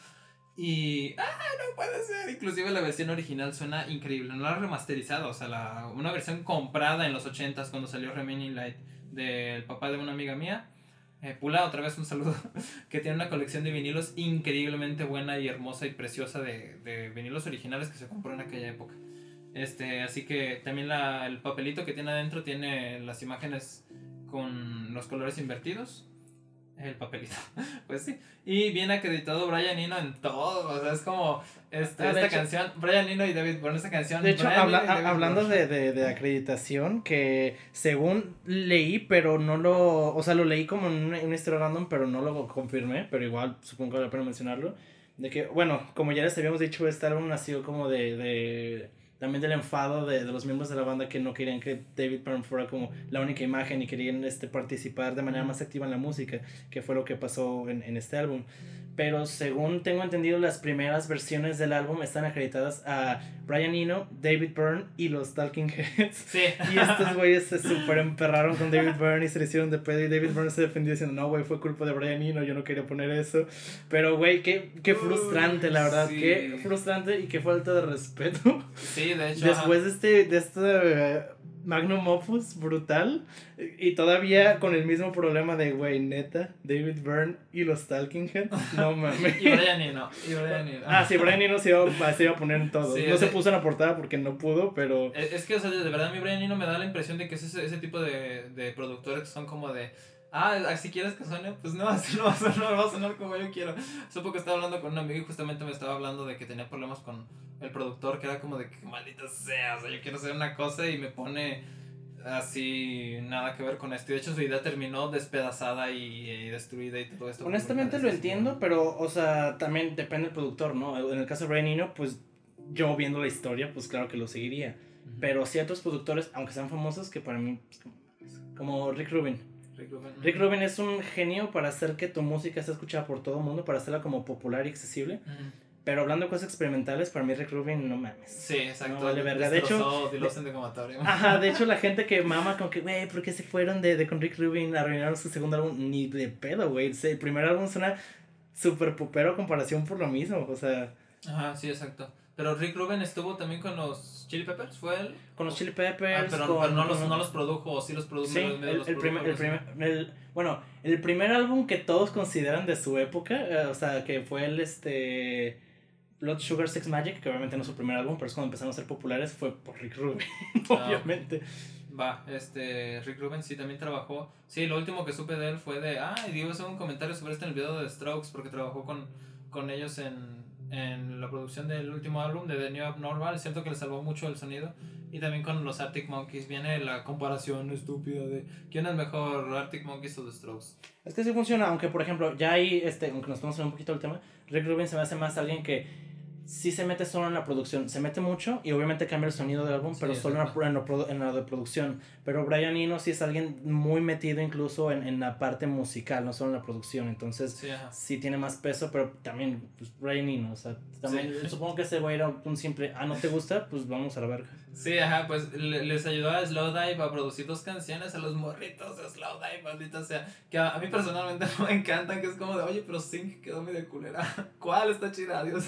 Y, ah, no puede ser. Inclusive la versión original suena increíble. No la remasterizado, o sea, la, una versión comprada en los 80s cuando salió Remaining Light del papá de una amiga mía. Eh, Pula, otra vez un saludo, que tiene una colección de vinilos increíblemente buena y hermosa y preciosa de, de vinilos originales que se compró en aquella época. Este, así que también la, el papelito que tiene adentro tiene las imágenes con los colores invertidos. El papelito, pues sí. Y viene acreditado Brian Eno en todo. O sea, es como este, ah, esta canción, Brian Eno y David Byrne, esta canción. De hecho, hablando de, de, de, acreditación, que según leí, pero no lo. O sea, lo leí como en una, historia random, pero no lo confirmé. Pero igual supongo que vale la pena mencionarlo. De que, bueno, como ya les habíamos dicho, este álbum nació como de, de también del enfado de, de, los miembros de la banda que no querían que David Byrne fuera como la única imagen y querían este, participar de manera más activa en la música, que fue lo que pasó en, en este álbum pero según tengo entendido las primeras versiones del álbum están acreditadas a Brian Eno, David Byrne y los Talking Heads. Sí. Y estos güeyes se super emperraron con David Byrne y se le hicieron de pedo y David Byrne se defendió diciendo, no, güey, fue culpa de Brian Eno, yo no quería poner eso. Pero, güey, qué, qué frustrante, la verdad, qué frustrante y qué falta de respeto. Sí, de hecho. Después de este, de este Magnum Opus brutal. Y todavía con el mismo problema de güey neta David Byrne y los Talking Heads no mames. Y Brian Eno y Brian Eno. Ah sí Brian Eno se iba, se iba a poner en todo. No se puso en la portada porque no pudo pero es, que o sea de verdad mi Brian Eno me da la impresión de que es ese, ese tipo de, de productores que son como de ah, si quieres que suene, pues no, así no va a sonar, va a sonar como yo quiero. Supo que estaba hablando con un amigo y justamente me estaba hablando de que tenía problemas con el productor, que era como de que maldita sea, o sea, yo quiero hacer una cosa y me pone así nada que ver con esto. Y de hecho su idea terminó despedazada y, destruida y todo esto. Honestamente lo entiendo, pero, o sea, también depende del productor, ¿no? En el caso de Nino, pues yo viendo la historia, pues claro que lo seguiría. Pero ciertos productores, aunque sean famosos, que para mí, como Rick Rubin, Rick Rubin. Rick Rubin es un genio para hacer que tu música sea escuchada por todo el mundo, para hacerla como popular y accesible. Pero hablando de cosas experimentales, para mí Rick Rubin no mames. Sí, exacto. No vale verga. De hecho, de, ajá, de hecho la gente que mama con que, güey, ¿por qué se fueron de, de con Rick Rubin arruinaron su segundo álbum? Ni de pedo, güey. El primer álbum suena súper pupero a comparación por lo mismo, o sea. Ajá, sí, exacto. Pero Rick Rubin estuvo también con los Chili Peppers, ¿fue él? Con los Chili Peppers. Ah, pero, pero no, los, no los produjo, o sí los produjo. Sí, el, primer, el, primer, el, bueno, el primer álbum que todos consideran de su época, eh, o sea, que fue el, este, Blood Sugar Sex Magic, que obviamente no es su primer álbum, pero es cuando empezaron a ser populares, fue por Rick Rubin, ah, obviamente. Va, este, Rick Rubin sí también trabajó. Sí, lo último que supe de él fue de, ah, y digo, hacer un comentario sobre esto en el video de Strokes, porque trabajó con, con ellos en, en la producción del último álbum de The New Abnormal. Es cierto que le salvó mucho el sonido. Y también con los Arctic Monkeys viene la comparación estúpida de quién es mejor, Arctic Monkeys o The Strokes. Es que sí funciona, aunque por ejemplo, ya hay, este, aunque nos estamos un poquito del tema, Rick Rubin se me hace más alguien que sí se mete solo en la producción. Se mete mucho y obviamente cambia el sonido del álbum, pero solo en la, en, la, de producción. Pero Brian Eno sí es alguien muy metido incluso en, en la parte musical, no solo en la producción. Entonces sí, tiene más peso, pero también pues, Brian Eno. O sea, también supongo que ese güey era un simple, ah, ¿no te gusta? Pues vamos a la verga. Sí, ajá, pues les ayudó a Slowdive a producir dos canciones a los morritos de Slowdive, maldita sea. Que a, mí personalmente me encantan, que es como de, oye, pero Sync quedó medio culera. ¿Cuál está chida? Adiós.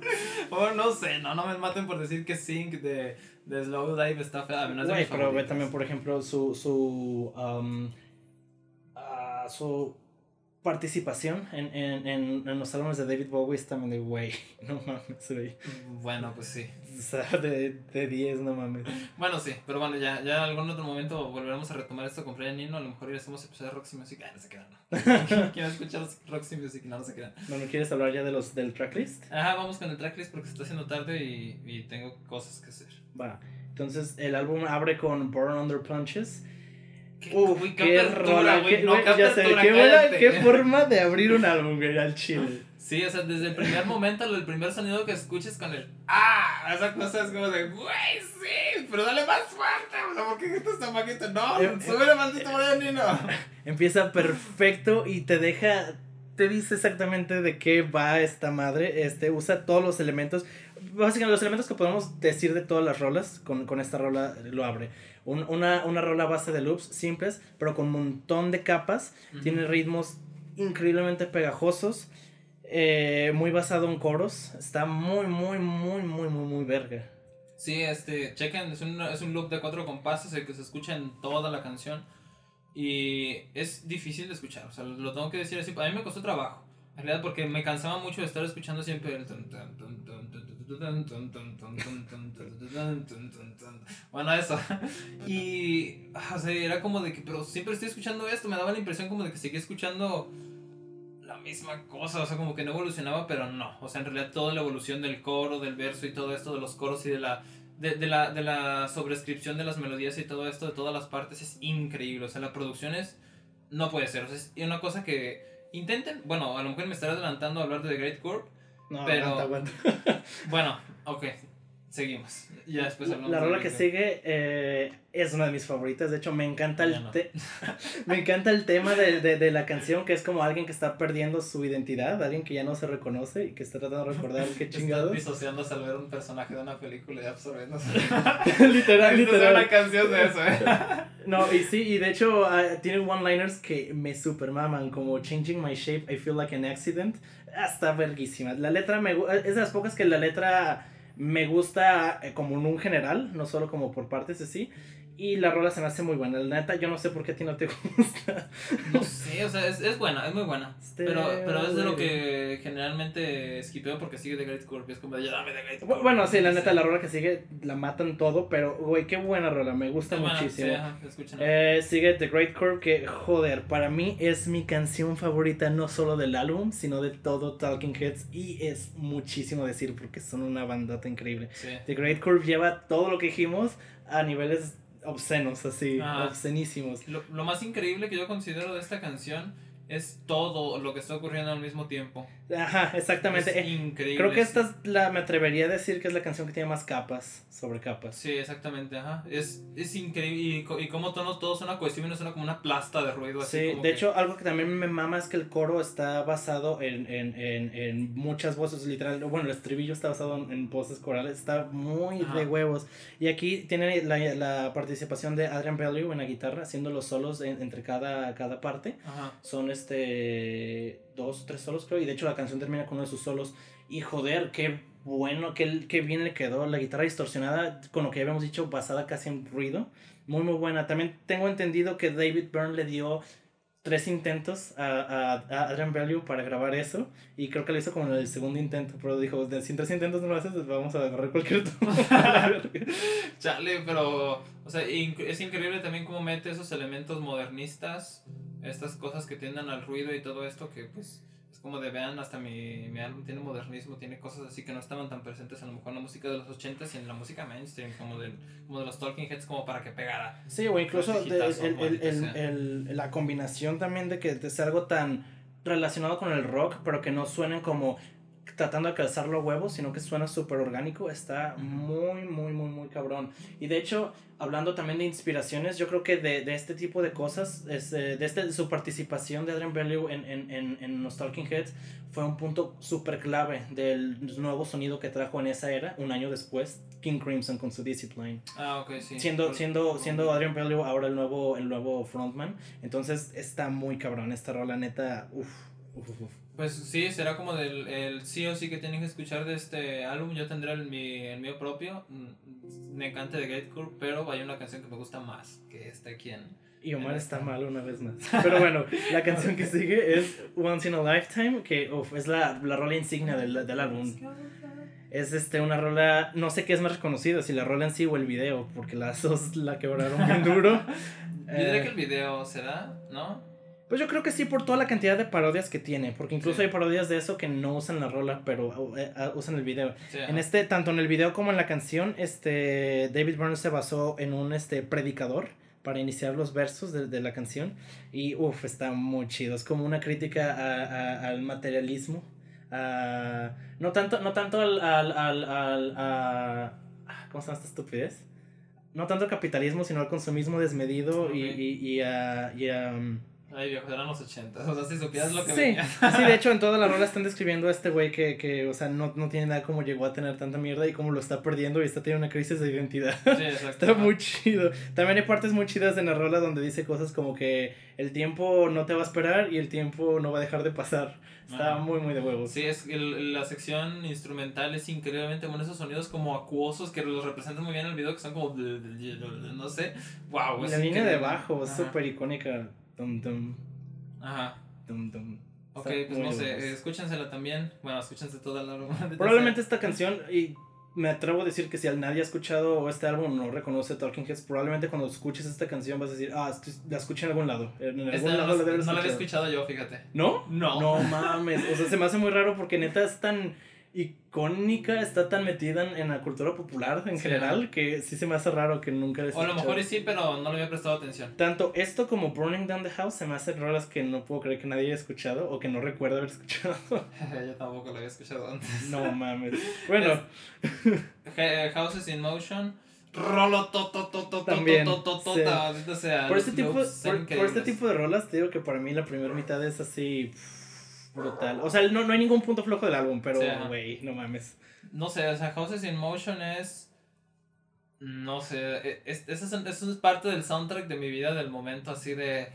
o no sé, no, no me maten por decir que Sync de, de Slowdive está fea. No pero ve también, por ejemplo, su. su. Um, uh, su participación en, en, en, en, los álbumes de David Bowie es también de, güey, no mames, güey. Bueno, pues sí. Sea, de 10, no mames. Bueno, sí, pero bueno, ya, ya en algún otro momento volveremos a retomar esto con Brian Nino. A lo mejor iremos a empezar Roxy Music. Ah, no se quedan, no. Quiero escuchar Roxy Music, no, no se quedan. Bueno, ¿quieres hablar ya de los, del tracklist? Ajá, vamos con el tracklist porque se está haciendo tarde y, y tengo cosas que hacer. Va, entonces el álbum abre con Born Under Punches Qué, Uf, qué, rola, qué, no, ya sé, qué, buena, qué forma de abrir un álbum, güey, al chile. Sí, o sea, desde el primer momento, el primer sonido que escuches con el ¡Ah! Esa cosa es como de ¡Güey, sí! Pero dale más fuerte, o sea, ¿por qué estás tan bajito? No, eh, súbele maldito Brian Nino. Empieza perfecto y te deja te dice exactamente de qué va esta madre. Este usa todos los elementos. Básicamente, los elementos que podemos decir de todas las rolas, con, con esta rola lo abre una, una rola base de loops simples, pero con un montón de capas. Tiene ritmos increíblemente pegajosos. Eh, muy basado en coros. Está muy, muy, muy, muy, muy, muy verga. Sí, este, chequen, es un, es un loop de cuatro compases, el que se escucha en toda la canción. Y es difícil de escuchar, o sea, lo tengo que decir así. A mí me costó trabajo, en realidad, porque me cansaba mucho de estar escuchando siempre. Bueno, eso. Y, o sea, era como de que, pero siempre estoy escuchando esto, me daba la impresión como de que seguía escuchando la misma cosa, o sea, como que no evolucionaba, pero no. O sea, en realidad toda la evolución del coro, del verso y todo esto, de los coros y de la, de, la, de la sobrescripción de las melodías y todo esto, de todas las partes, es increíble. O sea, la producción es, no puede ser. O sea, es una cosa que intenten, bueno, a lo mejor me estaré adelantando a hablar de The Great Corp, no, pero, bueno, ok, seguimos. Ya después La rola que sigue eh, es una de mis favoritas. De hecho, me encanta el, me encanta el tema de, de, de, la canción, que es como alguien que está perdiendo su identidad, alguien que ya no se reconoce y que está tratando de recordar qué chingados. Está disociándose al ver un personaje de una película y absorbiéndose. literal, literal. Es una canción de eso, ¿eh? no, y sí, y de hecho uh, tiene one-liners que me super maman, como Changing my shape, I feel like an accident. Está verguísima. La letra me es de las pocas que la letra me gusta eh, como en un general, no solo como por partes así. Y la rola se me hace muy buena. La neta, yo no sé por qué a ti no te gusta. No sé, o sea, es, es buena, es muy buena. Este, pero, pero es de lo que generalmente esquipeo porque sigue The Great Scorpio. Es como, ya dame The Great Scorpio. Bueno, sí, la neta, la rola que sigue la matan todo. Pero, güey, qué buena rola, me gusta muchísimo. eh, sigue The Great Curve, que, joder, para mí es mi canción favorita, no solo del álbum, sino de todo Talking Heads. Y es muchísimo decir porque son una bandota increíble. The Great Curve lleva todo lo que dijimos a niveles obscenos, así, obscenísimos. Lo, lo, más increíble que yo considero de esta canción es todo lo que está ocurriendo al mismo tiempo. Ajá, exactamente. Es increíble. Creo que esta es la, me atrevería a decir que es la canción que tiene más capas sobre capas. Sí, exactamente, ajá. Es, es increíble. Y, y como todos, todo suena cohesivo y no suena como una plasta de ruido. Así sí, de hecho, algo que también me mama es que el coro está basado en, en, en, en muchas voces, literal. Bueno, el estribillo está basado en, voces corales. Está muy de huevos. Y aquí tiene la, la participación de Adrian Bellew en la guitarra, haciendo los solos entre cada, cada parte. Ajá. Son este dos o tres solos creo y de hecho la canción termina con uno de sus solos. Y joder qué bueno qué, qué bien le quedó la guitarra distorsionada con lo que habíamos dicho basada casi en ruido. Muy muy buena. También tengo entendido que David Byrne le dio tres intentos a, a, Adrian Bellew para grabar eso y creo que lo hizo como en el segundo intento pero dijo si en tres intentos no lo haces pues vamos a agarrar cualquier Chale pero o sea es increíble también cómo mete esos elementos modernistas estas cosas que tiendan al ruido y todo esto que pues es como de vean hasta mi, mi álbum tiene modernismo, tiene cosas así que no estaban tan presentes a lo mejor en la música de los 80s y en la música mainstream como, del, como de los Talking Heads como para que pegara. Sí, o incluso el, el, la combinación también de que es algo tan relacionado con el rock, pero que no suenen como tratando de calzar los huevos, sino que suena súper orgánico, está muy, muy, muy, muy cabrón. Y de hecho, hablando también de inspiraciones, yo creo que de, de este tipo de cosas, es, eh, de, este, su participación de Adrian Bellew en, en, en, en los Talking Heads fue un punto súper clave del nuevo sonido que trajo en esa era, un año después, King Crimson con su Discipline. Ah, ok, sí. Siendo, siendo, siendo Adrian Bellew ahora el nuevo, el nuevo frontman, entonces está muy cabrón esta rola, neta, uff, uff, uff. Pues sí, será como del el sí o sí que tienen que escuchar de este álbum. Yo tendré el, mi, el mío propio. Mm, me encanta de Gatecore, pero hay una canción que me gusta más, que está aquí en... Y Omar está mal una vez más. Pero bueno, la canción que sigue es Once in a Lifetime, que es la, la rola insignia del, del álbum. Es este, una rola, no sé qué es más reconocido, si la rola en sí o el video, porque las dos la quebraron bien duro. Yo diría que el video será, ¿no? Pues yo creo que sí por toda la cantidad de parodias que tiene, porque incluso hay parodias de eso que no usan la rola, pero eh, ah, usan el video. en este, tanto en el video como en la canción, este David Byrne se basó en un este predicador para iniciar los versos de, de la canción y uff, está muy chido, es como una crítica a, al materialismo, no tanto, no tanto al, al, al, al a, ¿cómo se llama esta estupidez? No tanto al capitalismo, sino al consumismo desmedido y, y, y a... Y um, Ay, viejo, eran los 80. O sea, si supieras lo que sí. sí, de hecho, en toda la rola están describiendo a este güey que, que, o sea, no, no tiene nada como llegó a tener tanta mierda y cómo lo está perdiendo y está teniendo una crisis de identidad. Sí, exacto. está muy chido. También hay partes muy chidas en la rola donde dice cosas como que el tiempo no te va a esperar y el tiempo no va a dejar de pasar. Está muy, muy de huevos. Sí, es el, la sección instrumental es increíblemente bueno. Esos sonidos como acuosos que los representan muy bien en el video, que son como. No sé. Wow. La línea de bajo es súper icónica. Dum, dum. Ajá. Dum, dum. Ok, pues no sé, escúchensela también. Bueno, escúchense toda la Probablemente esta canción, y me atrevo a decir que si nadie ha escuchado este álbum no reconoce Talking Heads, probablemente cuando escuches esta canción vas a decir, ah, la escuché en algún lado. En algún lado la no la había escuchado yo, fíjate. ¿No? No. No mames. O sea, se me hace muy raro porque neta es tan icónica, está tan metida en, la cultura popular en general que sí se me hace raro que nunca O a lo mejor sí, pero no le había prestado atención. Tanto esto como Burning Down the House se me hacen rolas que no puedo creer que nadie haya escuchado o que no recuerdo haber escuchado. Yo tampoco lo había escuchado antes. No mames. Bueno. Houses in Motion. Rolo También, por este tipo por, este tipo de rolas te digo que para mí la primera mitad es así brutal. O sea, no, no hay ningún punto flojo del álbum, pero, güey, no mames. No sé, o sea, Houses in Motion es. No sé, e, es, eso, es, eso es parte del soundtrack de mi vida del momento, así de.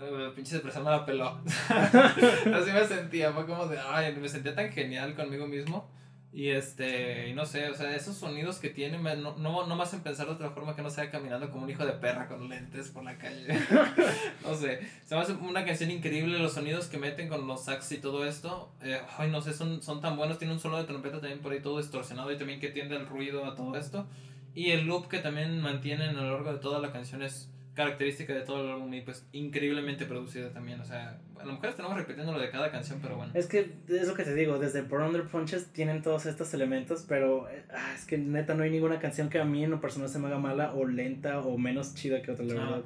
Uh, pinche depresión me la peló. así me sentía, fue como de. Ay, me sentía tan genial conmigo mismo. Y este, no sé, o sea, esos sonidos que tiene no, no, no me hacen pensar de otra forma que no sea caminando como un hijo de perra con lentes por la calle. no sé, se me hace una canción increíble, los sonidos que meten con los sax y todo esto. Eh, ay, no sé, son, son tan buenos. Tiene un solo de trompeta también por ahí todo distorsionado y también que tiende el ruido a todo esto. Y el loop que también mantienen a lo largo de toda la canción es característica de todo el álbum y pues increíblemente producida también. O sea, a lo mejor estamos repitiendo lo de cada canción, pero bueno. Es que es lo que te digo, desde Por Under Punches tienen todos estos elementos, pero eh, ah, es que neta no hay ninguna canción que a mí en lo personal se me haga mala o lenta o menos chida que otra, la verdad.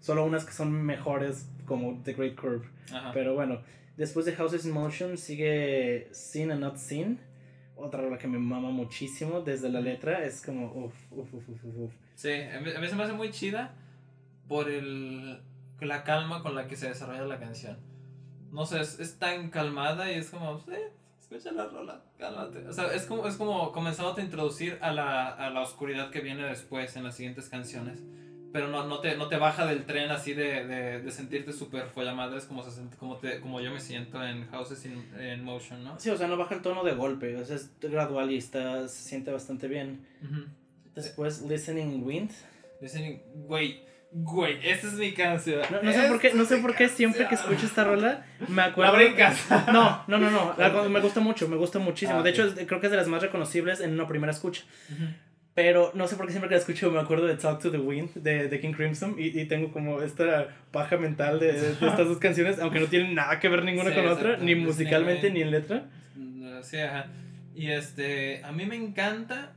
solo unas que son mejores como The Great Curve. Pero bueno, después de Houses in Motion sigue Seen and Not Seen. Otra rola que me mama muchísimo desde la letra. Es como uff, uff, uff, uff, uff. Sí, a mí se me hace muy chida por el, la calma con la que se desarrolla la canción. No sé, es, es tan calmada y es como, sí, escucha la rola, cálmate. O sea, es como, es como comenzando a introducir a la, a la oscuridad que viene después en las siguientes canciones pero no, no, te, no te baja del tren así de, de, de sentirte súper follamadres como, se, como, te, como yo me siento en Houses in, Motion, ¿no? Sí, o sea, no baja el tono de golpe, o sea, es gradual y está, se siente bastante bien. Después, Listening Wind. Listening, güey, güey, esta es mi canción. No, sé, por qué, no sé por qué siempre que escucho esta rola me acuerdo. La No, no, no, no, me gusta mucho, me gusta muchísimo. Ah, de hecho, creo que es de las más reconocibles en una primera escucha. Pero no sé por qué siempre que la escucho me acuerdo de Talk to the Wind de, de King Crimson y, y, tengo como esta paja mental de, de, estas dos canciones, aunque no tienen nada que ver ninguna con otra, ni musicalmente ni en letra. Sí, ajá. Y este, a mí me encanta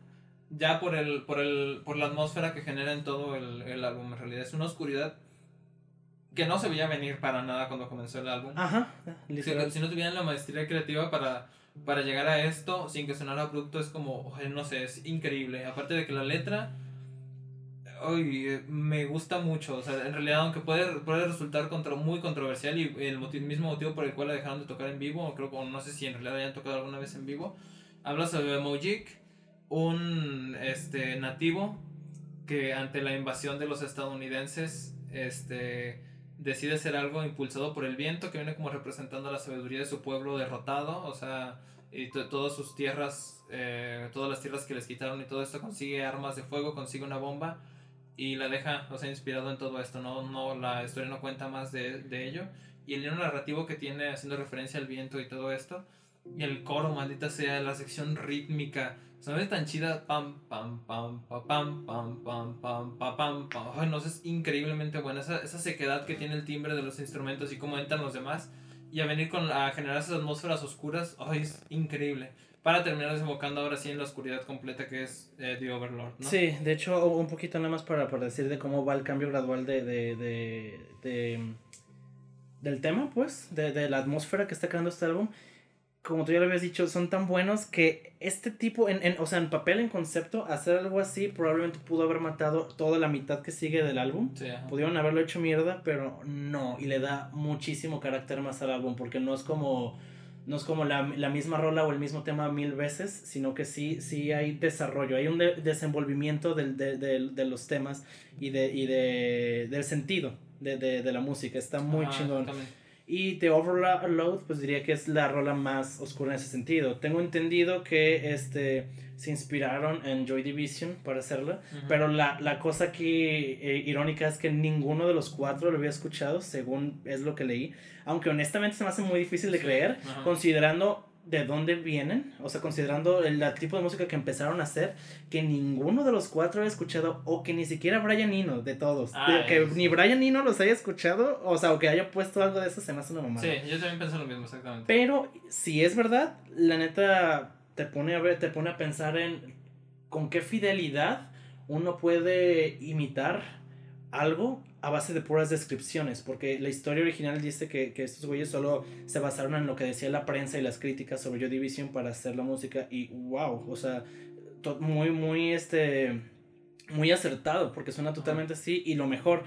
ya por, el, por, el, por la atmósfera que genera en todo el, el álbum. En realidad es una oscuridad que no se veía venir para nada cuando comenzó el álbum. Ajá. Si, si no tuvieran la maestría creativa para para llegar a esto sin que sonara abrupto es como, no sé, es increíble. Aparte de que la letra, me gusta mucho. O sea, en realidad, aunque puede, puede resultar contra, muy controversial y el mismo motivo por el cual la dejaron de tocar en vivo, creo que no sé si en realidad hayan tocado alguna vez en vivo, habla sobre Mojik, un este, nativo que ante la invasión de los estadounidenses, este decide ser algo impulsado por el viento que viene como representando la sabiduría de su pueblo derrotado, o sea, y todas sus tierras, eh, todas las tierras que les quitaron y todo esto, consigue armas de fuego, consigue una bomba y la deja, o sea, inspirado en todo esto, no, no la historia no cuenta más de, de ello, y el libro narrativo que tiene haciendo referencia al viento y todo esto, y el coro, maldita sea, la sección rítmica, no es tan chida, pam, pam, pam, pam, pam, pam, pam, pam, pam, pam. Ay, no, es increíblemente buena. Esa, esa sequedad que tiene el timbre de los instrumentos y cómo entran los demás. Y a venir con a generar esas atmósferas oscuras, ay, es increíble. Para terminar desembocando ahora sí en la oscuridad completa que es eh, The Overlord, ¿no? Sí, de hecho, un poquito nada más para, para decir de cómo va el cambio gradual de, de, de, de del tema, pues, de la atmósfera que está creando este álbum como tú ya lo habías dicho, son tan buenos que este tipo, en, en, o sea, en papel, en concepto, hacer algo así probablemente pudo haber matado toda la mitad que sigue del álbum. Sí, Pudieron haberlo hecho mierda, pero no, y le da muchísimo carácter más al álbum, porque no es como, no es como la, la misma rola o el mismo tema mil veces, sino que sí, sí hay desarrollo, hay un desenvolvimiento del, de, de, de, los temas y, de, y de, del sentido de, de, la música, está muy chingón. Y The Overload, pues diría que es la rola más oscura en ese sentido. Tengo entendido que este, se inspiraron en Joy Division para hacerla, pero la, la, cosa aquí eh, irónica es que ninguno de los cuatro lo había escuchado, según es lo que leí. Aunque honestamente se me hace muy difícil de creer, considerando de dónde vienen, o sea, considerando el, tipo de música que empezaron a hacer, que ninguno de los cuatro haya escuchado, o que ni siquiera Brian Eno, de todos, ah, que ni Brian Eno los haya escuchado, o sea, o que haya puesto algo de eso, se me hace una mamada. Sí, yo también pienso lo mismo, exactamente. Pero, si es verdad, la neta te pone a ver, te pone a pensar en con qué fidelidad uno puede imitar algo a base de puras descripciones, porque la historia original dice que, que, estos güeyes solo se basaron en lo que decía la prensa y las críticas sobre Joy Division para hacer la música y wow, o sea, muy, muy, este, muy acertado, porque suena totalmente así y lo mejor,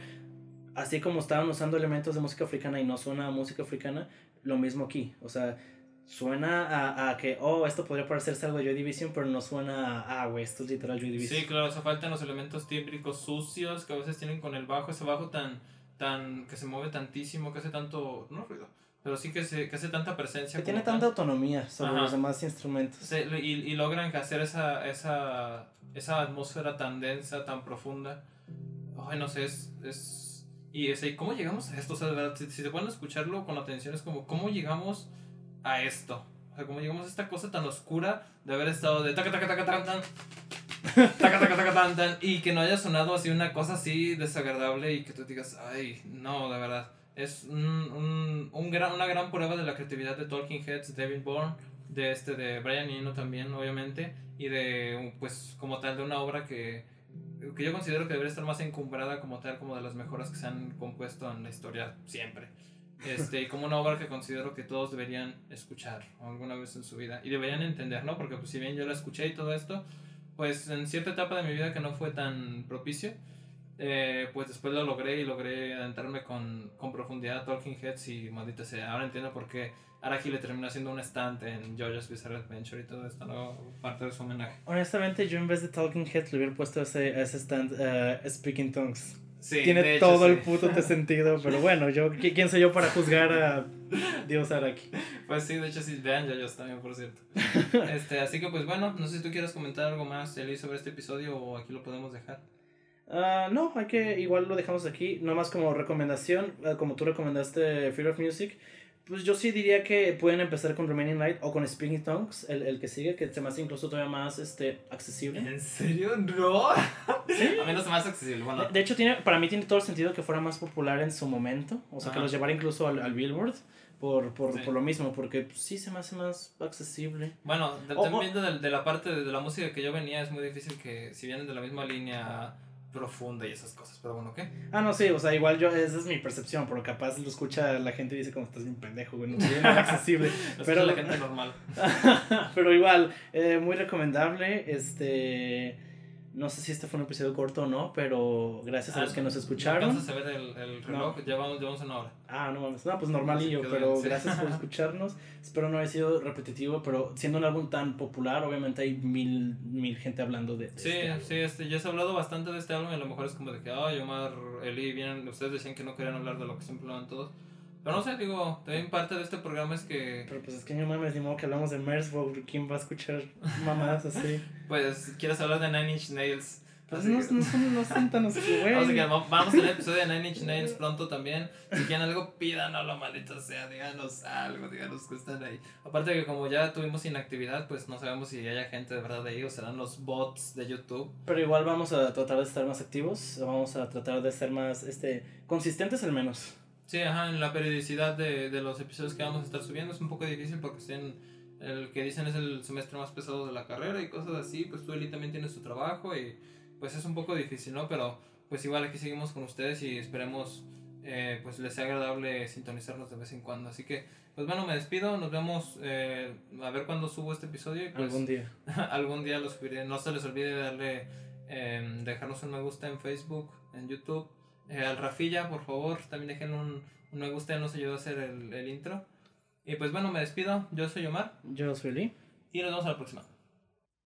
así como estaban usando elementos de música africana y no suena a música africana, lo mismo aquí, o sea, suena a, a, que, oh, esto podría parecerse algo de Joy Division, pero no suena a, ah, güey, esto es literal Joy Division. Sí, claro, o sea, faltan los elementos típicos sucios que a veces tienen con el bajo, ese bajo tan, tan, que se mueve tantísimo, que hace tanto, no ruido, pero sí que, se, que hace tanta presencia. Que tiene tanta autonomía sobre los demás instrumentos. Sí, y, y logran hacer esa, esa, esa atmósfera tan densa, tan profunda. Ay, no sé, es... es y ese, ¿cómo llegamos a esto? O sea, si, si se pueden escucharlo con atención, es como, ¿cómo llegamos a esto. O sea, como llegamos a esta cosa tan oscura de haber estado de taca taca taca tan tan taca taca taca tan tan y que no haya sonado así una cosa así desagradable y que tú digas, ay, no, de verdad. Es un, un, un gran, una gran prueba de la creatividad de Talking Heads, David Bourne, de este de Brian Eno también, obviamente, y de pues como tal de una obra que que yo considero que debería estar más encumbrada como tal, como de las mejoras que se han compuesto en la historia siempre. Este, como una obra que considero que todos deberían escuchar alguna vez en su vida y deberían entender, ¿no? Porque pues si bien yo la escuché y todo esto, pues en cierta etapa de mi vida que no fue tan propicio, eh, pues después lo logré y logré adentrarme con, con profundidad a Talking Heads y maldita sea, ahora entiendo por qué Araki le terminó haciendo un estante en JoJo's Bizarre Adventure y todo esto, ¿no? Parte de su homenaje. Honestamente, yo en vez de Talking Heads le hubiera puesto ese, ese stand uh, Speaking Tongues. Sí, Tiene todo el puto de sentido, pero bueno, yo ¿quién soy yo para juzgar a Dios Araki? Pues sí, de hecho sí, vean JoJo's también, por cierto. Este, así que pues bueno, no sé si tú quieres comentar algo más, Eli, sobre este episodio o aquí lo podemos dejar. Uh, no, hay que, igual lo dejamos aquí, nomás como recomendación, uh, como tú recomendaste Fear of Music, pues yo sí diría que pueden empezar con Remaining Light o con Speaking Tongues, el, el que sigue, que se me hace incluso todavía más este, accesible. ¿En serio? No. ¿Sí? A mí no se me hace accesible. Bueno. De, hecho, tiene, para mí tiene todo el sentido que fuera más popular en su momento, o sea, que los llevara incluso al, al Billboard. Por, por, por, lo mismo, porque pues, sí se me hace más accesible. Bueno, también de, de, la parte de, de la música que yo venía, es muy difícil que si vienen de la misma línea profunda y esas cosas, pero bueno, ¿qué? Ah, no, sí, o sea, igual yo, esa es mi percepción, pero capaz lo escucha la gente y dice como estás bien pendejo, güey, no es accesible. pero la gente normal. pero igual, eh, muy recomendable, este... No sé si este fue un episodio corto o no, pero gracias a los que nos escucharon. Vamos a ver el, el reloj, ya, vamos, ya vamos una hora. Ah, no mames. No, pues normalillo, pero gracias por escucharnos. Espero no haya sido repetitivo, pero siendo un álbum tan popular, obviamente hay mil, mil gente hablando de, Sí, este sí, este, ya se ha hablado bastante de este álbum y a lo mejor es como de que, ay, Omar, Eli, vienen, ustedes decían que no querían hablar de lo que siempre hablan todos. Pero no sé, digo, también parte de este programa es que. Pero pues es que no mames, ni modo que hablamos de Merzbow, ¿quién va a escuchar mamadas así? pues, ¿quieres hablar de Nine Inch Nails? Pues no, no, son, no son tan Vamos, vamos a tener episodio de Nine Inch Nails pronto también. Si quieren algo, pídanlo, maldito sea. Díganos algo, díganos que están ahí. Aparte de que como ya tuvimos inactividad, pues no sabemos si haya gente de verdad ahí o serán los bots de YouTube. Pero igual vamos a tratar de estar más activos. Vamos a tratar de ser más este consistentes al menos. Sí, ajá, en la periodicidad de, de los episodios que vamos a estar subiendo es un poco difícil porque estén, el que dicen es el semestre más pesado de la carrera y cosas así, pues tú Eli también tienes tu trabajo y pues es un poco difícil, ¿no? Pero pues igual aquí seguimos con ustedes y esperemos eh, pues les sea agradable sintonizarnos de vez en cuando. Así que, pues bueno, me despido, nos vemos eh, a ver cuándo subo este episodio. Y, pues, algún día. algún día lo subiré. No se les olvide darle, eh, dejarnos un me gusta en Facebook, en YouTube eh, al Rafilla, por favor, también dejen un, un me gusta, nos ayudó a hacer el, el intro. Y pues bueno, me despido. Yo soy Omar. Yo soy Lee. Y nos vemos a la próxima.